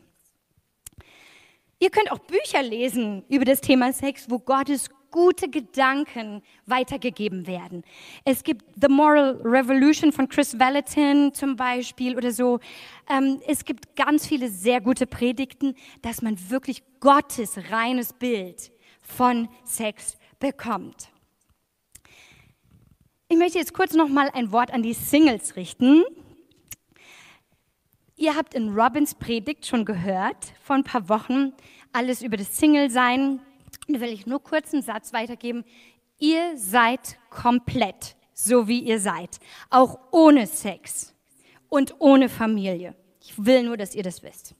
S3: Ihr könnt auch Bücher lesen über das Thema Sex, wo Gottes gute Gedanken weitergegeben werden. Es gibt The Moral Revolution von Chris Vallotton zum Beispiel oder so. Ähm, es gibt ganz viele sehr gute Predigten, dass man wirklich Gottes reines Bild von Sex bekommt. Ich möchte jetzt kurz noch mal ein Wort an die Singles richten. Ihr habt in Robins Predigt schon gehört, vor ein paar Wochen, alles über das Single-Sein. Da will ich nur kurz einen Satz weitergeben. Ihr seid komplett, so wie ihr seid, auch ohne Sex und ohne Familie. Ich will nur, dass ihr das wisst.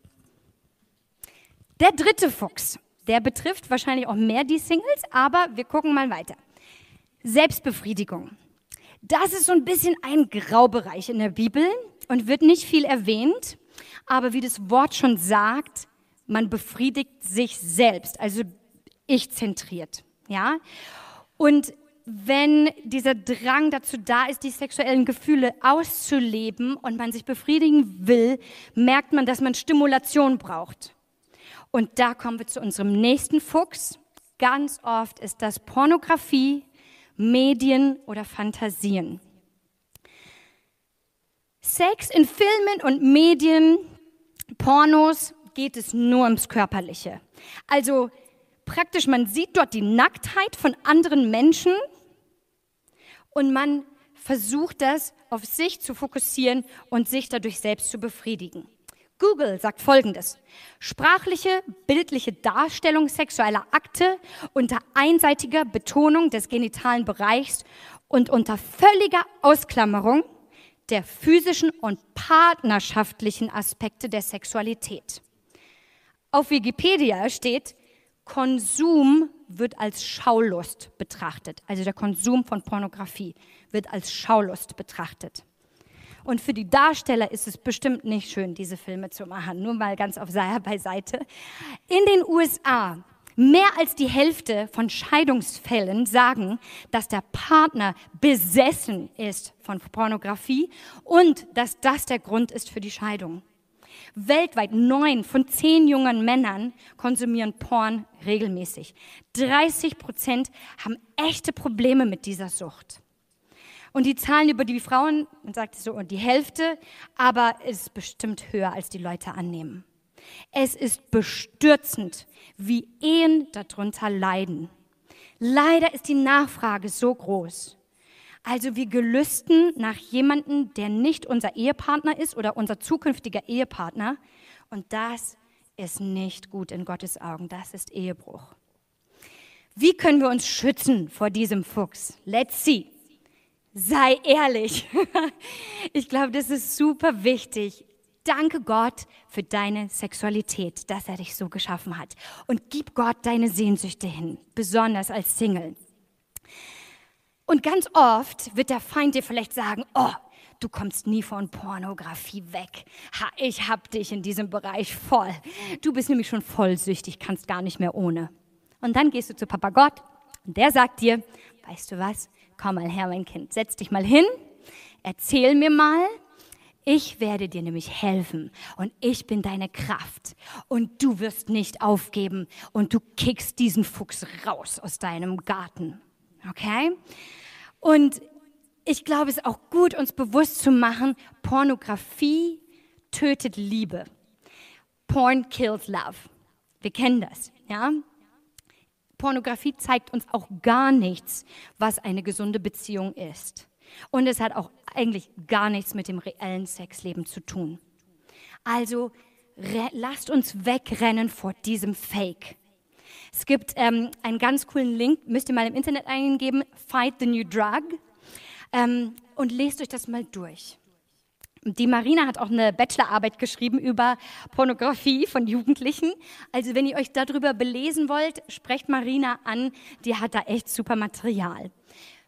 S3: Der dritte Fuchs, der betrifft wahrscheinlich auch mehr die Singles, aber wir gucken mal weiter. Selbstbefriedigung. Das ist so ein bisschen ein Graubereich in der Bibel und wird nicht viel erwähnt, aber wie das Wort schon sagt, man befriedigt sich selbst, also ich zentriert, ja? Und wenn dieser Drang dazu da ist, die sexuellen Gefühle auszuleben und man sich befriedigen will, merkt man, dass man Stimulation braucht. Und da kommen wir zu unserem nächsten Fuchs. Ganz oft ist das Pornografie, Medien oder Fantasien. Sex in Filmen und Medien, Pornos, geht es nur ums Körperliche. Also praktisch, man sieht dort die Nacktheit von anderen Menschen und man versucht das auf sich zu fokussieren und sich dadurch selbst zu befriedigen. Google sagt Folgendes. Sprachliche, bildliche Darstellung sexueller Akte unter einseitiger Betonung des genitalen Bereichs und unter völliger Ausklammerung der physischen und partnerschaftlichen Aspekte der Sexualität. Auf Wikipedia steht, Konsum wird als Schaulust betrachtet. Also der Konsum von Pornografie wird als Schaulust betrachtet. Und für die Darsteller ist es bestimmt nicht schön, diese Filme zu machen. Nur mal ganz auf beiseite. In den USA Mehr als die Hälfte von Scheidungsfällen sagen, dass der Partner besessen ist von Pornografie und dass das der Grund ist für die Scheidung. Weltweit neun von zehn jungen Männern konsumieren Porn regelmäßig. 30 Prozent haben echte Probleme mit dieser Sucht. Und die Zahlen über die Frauen, man sagt so, und die Hälfte, aber ist bestimmt höher, als die Leute annehmen. Es ist bestürzend, wie Ehen darunter leiden. Leider ist die Nachfrage so groß. Also wir gelüsten nach jemandem, der nicht unser Ehepartner ist oder unser zukünftiger Ehepartner. Und das ist nicht gut in Gottes Augen. Das ist Ehebruch. Wie können wir uns schützen vor diesem Fuchs? Let's see. Sei ehrlich. Ich glaube, das ist super wichtig. Danke Gott für deine Sexualität, dass er dich so geschaffen hat. Und gib Gott deine Sehnsüchte hin, besonders als Single. Und ganz oft wird der Feind dir vielleicht sagen, oh, du kommst nie von Pornografie weg. Ha, ich hab dich in diesem Bereich voll. Du bist nämlich schon vollsüchtig, kannst gar nicht mehr ohne. Und dann gehst du zu Papa Gott und der sagt dir, weißt du was, komm mal her, mein Kind, setz dich mal hin, erzähl mir mal, ich werde dir nämlich helfen und ich bin deine Kraft und du wirst nicht aufgeben und du kickst diesen Fuchs raus aus deinem Garten. Okay? Und ich glaube, es ist auch gut, uns bewusst zu machen, Pornografie tötet Liebe. Porn kills love. Wir kennen das, ja? Pornografie zeigt uns auch gar nichts, was eine gesunde Beziehung ist. Und es hat auch eigentlich gar nichts mit dem reellen Sexleben zu tun. Also lasst uns wegrennen vor diesem Fake. Es gibt ähm, einen ganz coolen Link, müsst ihr mal im Internet eingeben, Fight the New Drug, ähm, und lest euch das mal durch. Die Marina hat auch eine Bachelorarbeit geschrieben über Pornografie von Jugendlichen. Also wenn ihr euch darüber belesen wollt, sprecht Marina an, die hat da echt super Material.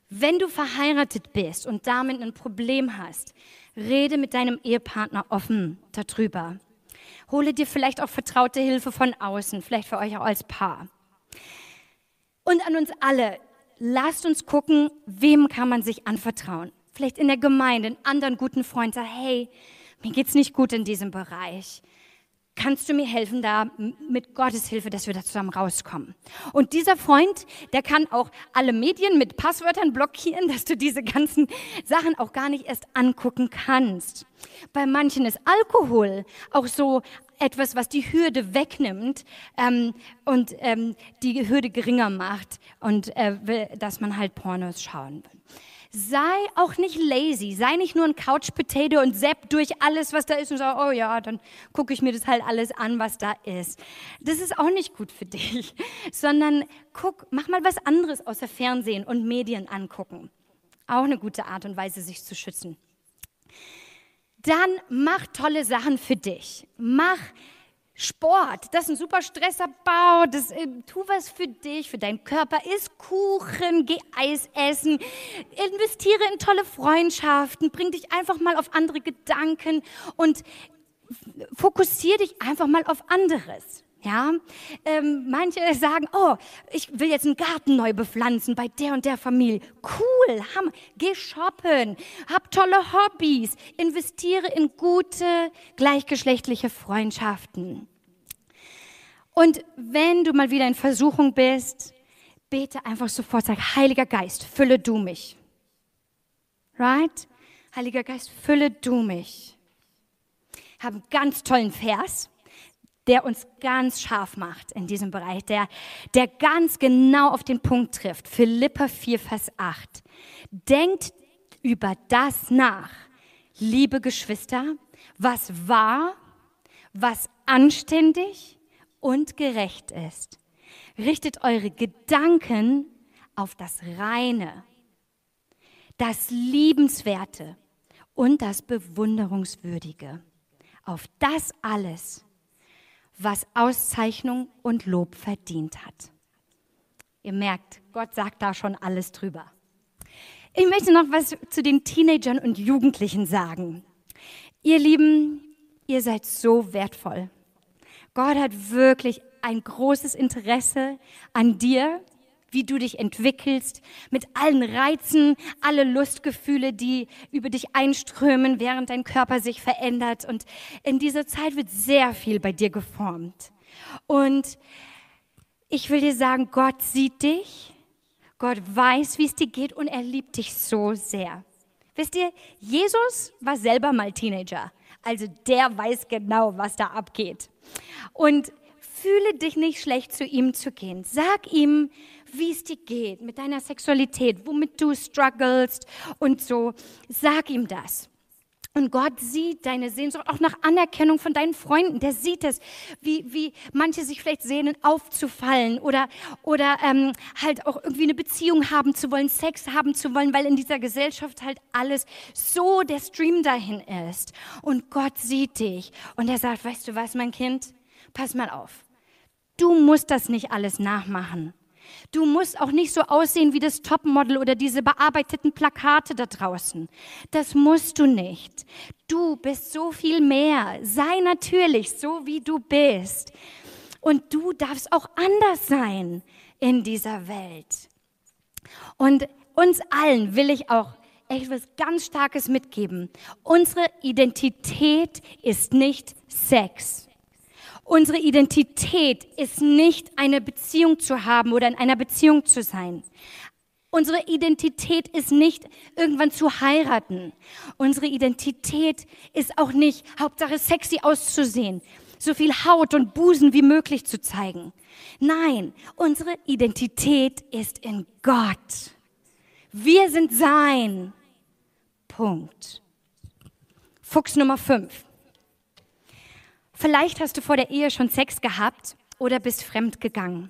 S3: Wenn du verheiratet bist und damit ein Problem hast, rede mit deinem Ehepartner offen darüber. Hole dir vielleicht auch vertraute Hilfe von außen, vielleicht für euch auch als Paar. Und an uns alle, lasst uns gucken, wem kann man sich anvertrauen. Vielleicht in der Gemeinde, einen anderen guten Freund, sag, hey, mir geht's nicht gut in diesem Bereich. Kannst du mir helfen, da mit Gottes Hilfe, dass wir da zusammen rauskommen? Und dieser Freund, der kann auch alle Medien mit Passwörtern blockieren, dass du diese ganzen Sachen auch gar nicht erst angucken kannst. Bei manchen ist Alkohol auch so etwas, was die Hürde wegnimmt ähm, und ähm, die Hürde geringer macht und äh, will, dass man halt Pornos schauen will. Sei auch nicht lazy, sei nicht nur ein Couch Potato und sepp durch alles, was da ist und sag, oh ja, dann gucke ich mir das halt alles an, was da ist. Das ist auch nicht gut für dich, sondern guck, mach mal was anderes außer Fernsehen und Medien angucken. Auch eine gute Art und Weise, sich zu schützen. Dann mach tolle Sachen für dich. Mach Sport, das ist ein super Stressabbau, das, äh, tu was für dich, für deinen Körper, iss Kuchen, geh Eis essen, investiere in tolle Freundschaften, bring dich einfach mal auf andere Gedanken und fokussiere dich einfach mal auf anderes. Ja, ähm, manche sagen, oh, ich will jetzt einen Garten neu bepflanzen bei der und der Familie. Cool, Hammer. Geh shoppen, hab tolle Hobbys, investiere in gute gleichgeschlechtliche Freundschaften. Und wenn du mal wieder in Versuchung bist, bete einfach sofort, sag, Heiliger Geist, fülle du mich. Right? Heiliger Geist, fülle du mich. Ich habe einen ganz tollen Vers, der uns ganz scharf macht in diesem Bereich, der, der ganz genau auf den Punkt trifft. Philippa 4, Vers 8. Denkt über das nach, liebe Geschwister, was wahr, was anständig, und gerecht ist. Richtet eure Gedanken auf das Reine, das Liebenswerte und das Bewunderungswürdige. Auf das alles, was Auszeichnung und Lob verdient hat. Ihr merkt, Gott sagt da schon alles drüber. Ich möchte noch was zu den Teenagern und Jugendlichen sagen. Ihr Lieben, ihr seid so wertvoll. Gott hat wirklich ein großes Interesse an dir, wie du dich entwickelst, mit allen Reizen, alle Lustgefühle, die über dich einströmen, während dein Körper sich verändert. Und in dieser Zeit wird sehr viel bei dir geformt. Und ich will dir sagen, Gott sieht dich, Gott weiß, wie es dir geht und er liebt dich so sehr. Wisst ihr, Jesus war selber mal Teenager. Also der weiß genau, was da abgeht. Und fühle dich nicht schlecht, zu ihm zu gehen. Sag ihm, wie es dir geht mit deiner Sexualität, womit du strugglest und so. Sag ihm das. Und Gott sieht deine Sehnsucht auch nach Anerkennung von deinen Freunden. Der sieht es, wie, wie manche sich vielleicht sehnen, aufzufallen oder, oder ähm, halt auch irgendwie eine Beziehung haben zu wollen, Sex haben zu wollen, weil in dieser Gesellschaft halt alles so der Stream dahin ist. Und Gott sieht dich und er sagt, weißt du was, mein Kind, pass mal auf. Du musst das nicht alles nachmachen. Du musst auch nicht so aussehen wie das Topmodel oder diese bearbeiteten Plakate da draußen. Das musst du nicht. Du bist so viel mehr. Sei natürlich so, wie du bist. Und du darfst auch anders sein in dieser Welt. Und uns allen will ich auch echt was ganz Starkes mitgeben. Unsere Identität ist nicht Sex. Unsere Identität ist nicht eine Beziehung zu haben oder in einer Beziehung zu sein. Unsere Identität ist nicht irgendwann zu heiraten. Unsere Identität ist auch nicht Hauptsache sexy auszusehen, so viel Haut und Busen wie möglich zu zeigen. Nein, unsere Identität ist in Gott. Wir sind sein. Punkt. Fuchs Nummer 5. Vielleicht hast du vor der Ehe schon Sex gehabt oder bist fremd gegangen.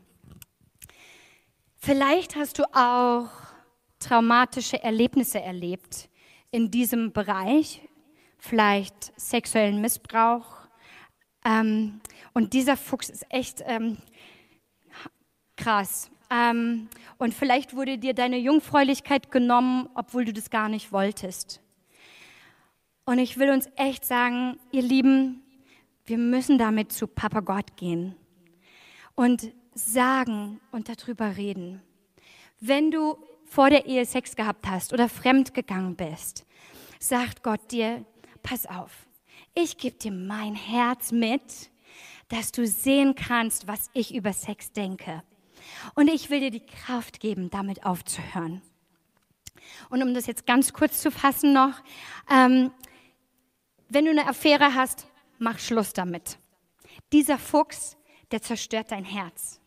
S3: Vielleicht hast du auch traumatische Erlebnisse erlebt in diesem Bereich, vielleicht sexuellen Missbrauch. Ähm, und dieser Fuchs ist echt ähm, krass. Ähm, und vielleicht wurde dir deine Jungfräulichkeit genommen, obwohl du das gar nicht wolltest. Und ich will uns echt sagen, ihr Lieben, wir müssen damit zu Papa Gott gehen und sagen und darüber reden. Wenn du vor der Ehe Sex gehabt hast oder fremd gegangen bist, sagt Gott dir, pass auf, ich gebe dir mein Herz mit, dass du sehen kannst, was ich über Sex denke. Und ich will dir die Kraft geben, damit aufzuhören. Und um das jetzt ganz kurz zu fassen noch, ähm, wenn du eine Affäre hast, mach Schluss damit. Dieser Fuchs, der zerstört dein Herz,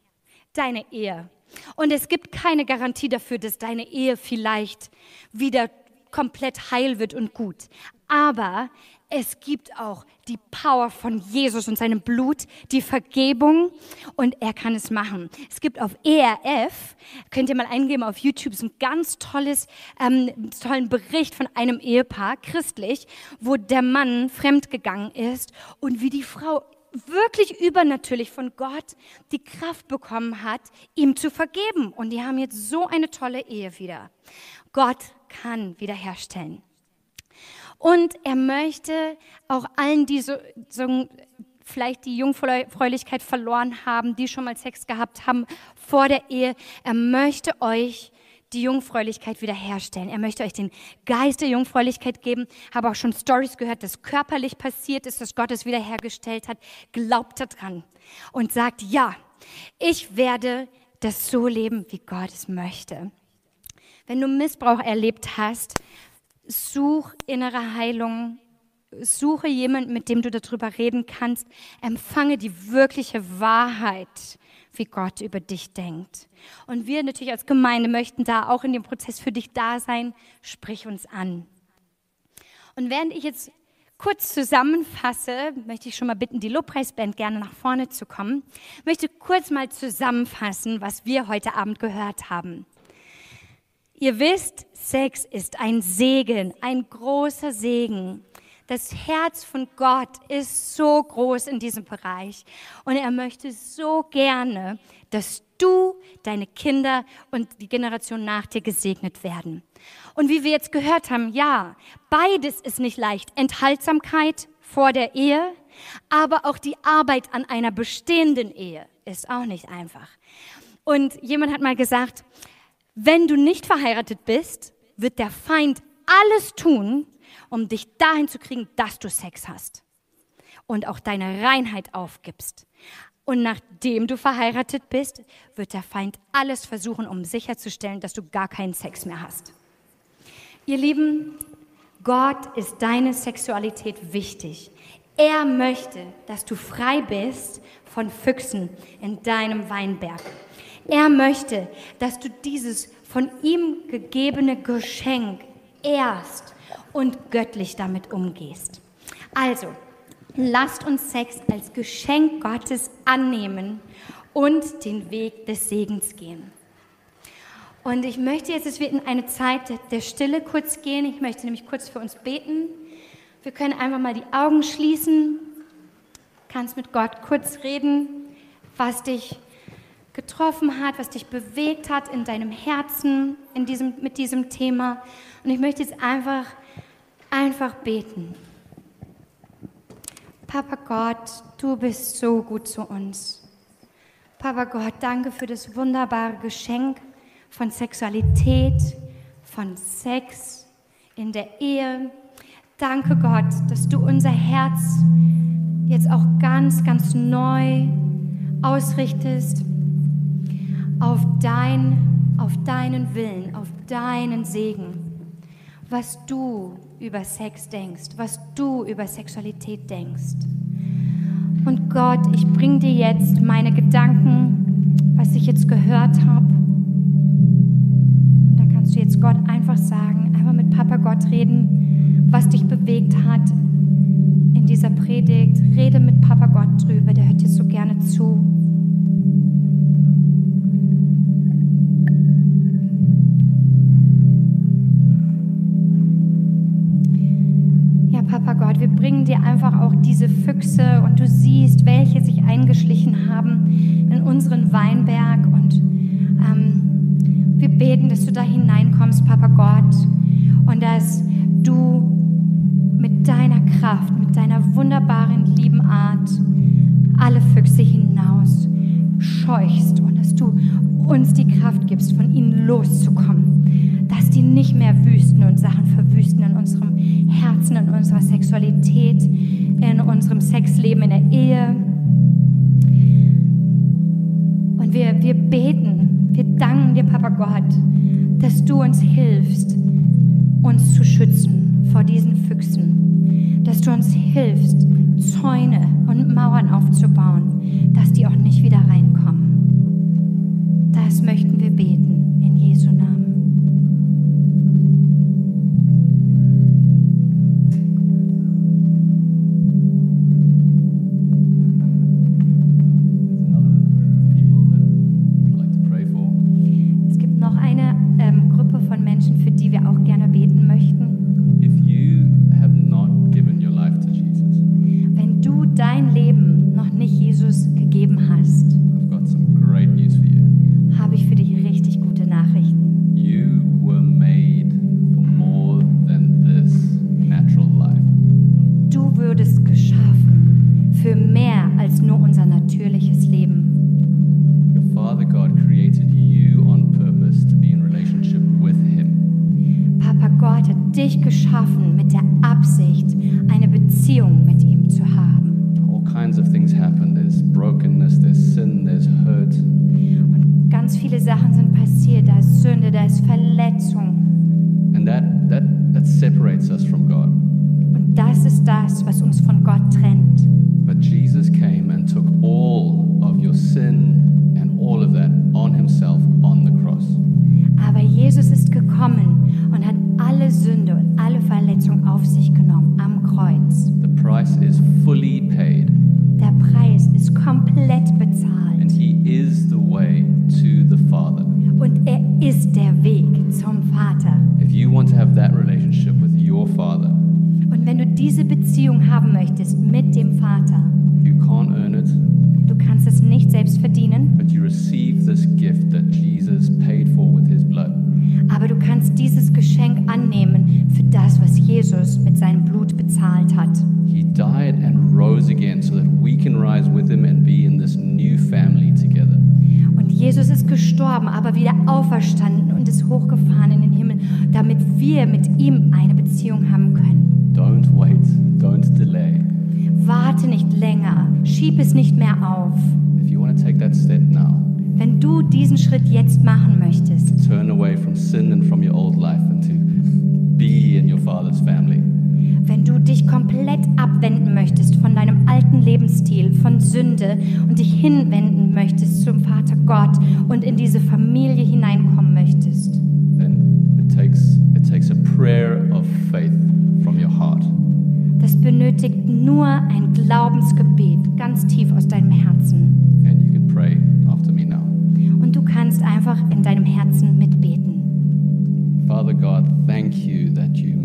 S3: deine Ehe. Und es gibt keine Garantie dafür, dass deine Ehe vielleicht wieder komplett heil wird und gut. Aber es gibt auch die Power von Jesus und seinem Blut, die Vergebung und er kann es machen. Es gibt auf ERF, könnt ihr mal eingeben auf YouTube, so ein ganz tolles, ähm, tollen Bericht von einem Ehepaar, christlich, wo der Mann fremdgegangen ist und wie die Frau wirklich übernatürlich von Gott die Kraft bekommen hat, ihm zu vergeben. Und die haben jetzt so eine tolle Ehe wieder. Gott kann wiederherstellen. Und er möchte auch allen, die so, so vielleicht die Jungfräulichkeit verloren haben, die schon mal Sex gehabt haben vor der Ehe, er möchte euch die Jungfräulichkeit wiederherstellen. Er möchte euch den Geist der Jungfräulichkeit geben. Habe auch schon Stories gehört, dass körperlich passiert ist, dass Gott es wiederhergestellt hat. Glaubt daran und sagt, ja, ich werde das so leben, wie Gott es möchte. Wenn du Missbrauch erlebt hast, such innere Heilung, suche jemanden, mit dem du darüber reden kannst, empfange die wirkliche Wahrheit, wie Gott über dich denkt. Und wir natürlich als Gemeinde möchten da auch in dem Prozess für dich da sein. Sprich uns an. Und während ich jetzt kurz zusammenfasse, möchte ich schon mal bitten, die Lobpreisband gerne nach vorne zu kommen, möchte kurz mal zusammenfassen, was wir heute Abend gehört haben. Ihr wisst, Sex ist ein Segen, ein großer Segen. Das Herz von Gott ist so groß in diesem Bereich und er möchte so gerne, dass du, deine Kinder und die Generation nach dir gesegnet werden. Und wie wir jetzt gehört haben, ja, beides ist nicht leicht. Enthaltsamkeit vor der Ehe, aber auch die Arbeit an einer bestehenden Ehe ist auch nicht einfach. Und jemand hat mal gesagt, wenn du nicht verheiratet bist, wird der Feind alles tun, um dich dahin zu kriegen, dass du Sex hast und auch deine Reinheit aufgibst. Und nachdem du verheiratet bist, wird der Feind alles versuchen, um sicherzustellen, dass du gar keinen Sex mehr hast. Ihr Lieben, Gott ist deine Sexualität wichtig. Er möchte, dass du frei bist von Füchsen in deinem Weinberg. Er möchte, dass du dieses von ihm gegebene Geschenk erst und göttlich damit umgehst. Also, lasst uns Sex als Geschenk Gottes annehmen und den Weg des Segens gehen. Und ich möchte jetzt, dass wir in eine Zeit der Stille kurz gehen. Ich möchte nämlich kurz für uns beten. Wir können einfach mal die Augen schließen. Kannst mit Gott kurz reden, was dich getroffen hat, was dich bewegt hat in deinem Herzen in diesem, mit diesem Thema. Und ich möchte jetzt einfach, einfach beten. Papa Gott, du bist so gut zu uns. Papa Gott, danke für das wunderbare Geschenk von Sexualität, von Sex in der Ehe. Danke Gott, dass du unser Herz jetzt auch ganz, ganz neu ausrichtest auf, dein, auf deinen Willen, auf deinen Segen, was du über Sex denkst, was du über Sexualität denkst. Und Gott, ich bringe dir jetzt meine Gedanken, was ich jetzt gehört habe. Und da kannst du jetzt Gott einfach sagen, einfach mit Papa Gott reden, was dich bewegt hat in dieser Predigt. Rede mit Papa Gott drüber, der hört dir so gerne zu. Bringen dir einfach auch diese Füchse und du siehst, welche sich eingeschlichen haben in unseren Weinberg. Und ähm, wir beten, dass du da hineinkommst, Papa Gott, und dass du mit deiner Kraft, mit deiner wunderbaren, lieben Art alle Füchse hinaus scheuchst und dass du uns die Kraft gibst, von ihnen loszukommen die nicht mehr wüsten und Sachen Herzen, in unserer Sexualität, in unserem Sexleben, in der Ehe. Und wir, wir beten, wir danken dir, Papa Gott, dass du uns hilfst, uns zu schützen vor diesen Füchsen. Dass du uns hilfst, Zäune und Mauern aufzubauen, dass die auch nicht wieder reinkommen. Das möchten wir beten wieder auferstanden und ist hochgefahren in den Himmel, damit wir mit ihm eine Beziehung haben können.
S1: Don't wait, don't delay.
S3: Warte nicht länger, schieb es nicht mehr auf.
S1: If you want to take that step now,
S3: Wenn du diesen Schritt jetzt machen möchtest,
S1: turn away from sin and from your old life and to be in your Father's family.
S3: Wenn du dich komplett abwenden möchtest von deinem alten Lebensstil, von Sünde und dich hinwenden möchtest zum Vater Gott und in diese Familie hineinkommen möchtest,
S1: then it takes it takes a prayer of faith from your heart.
S3: das benötigt nur ein Glaubensgebet ganz tief aus deinem Herzen.
S1: And you can pray after me now.
S3: Und du kannst einfach in deinem Herzen mitbeten.
S1: Father God, thank you that you.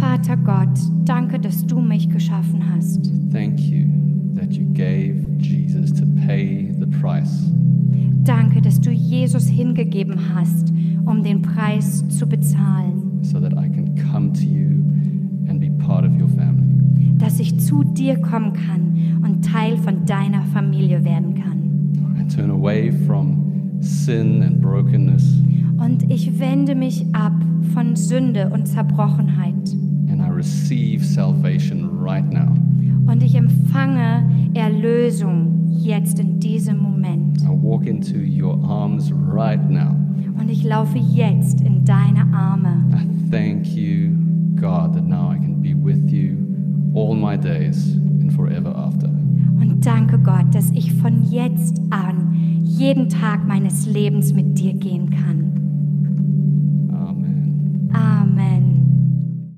S3: Vater Gott, danke, dass du mich geschaffen hast.
S1: Thank you that you gave Jesus to pay the price.
S3: Danke, dass du Jesus hingegeben hast, um den Preis zu bezahlen.
S1: so that I can come to you and be part of your family.
S3: Dass ich zu dir kommen kann und Teil von deiner Familie werden kann.
S1: I turn away from sin and brokenness
S3: Und ich wende mich ab von Sünde und Zerbrochenheit.
S1: and I receive salvation right now.
S3: Und ich empfange Erlösung jetzt in diesem Moment.
S1: I walk into your arms right now.
S3: Und ich laufe jetzt in deine Arme.
S1: I thank you, God, that now I can be with you all my days and forever after.
S3: Und danke Gott, dass ich von jetzt an jeden Tag meines Lebens mit dir gehen kann.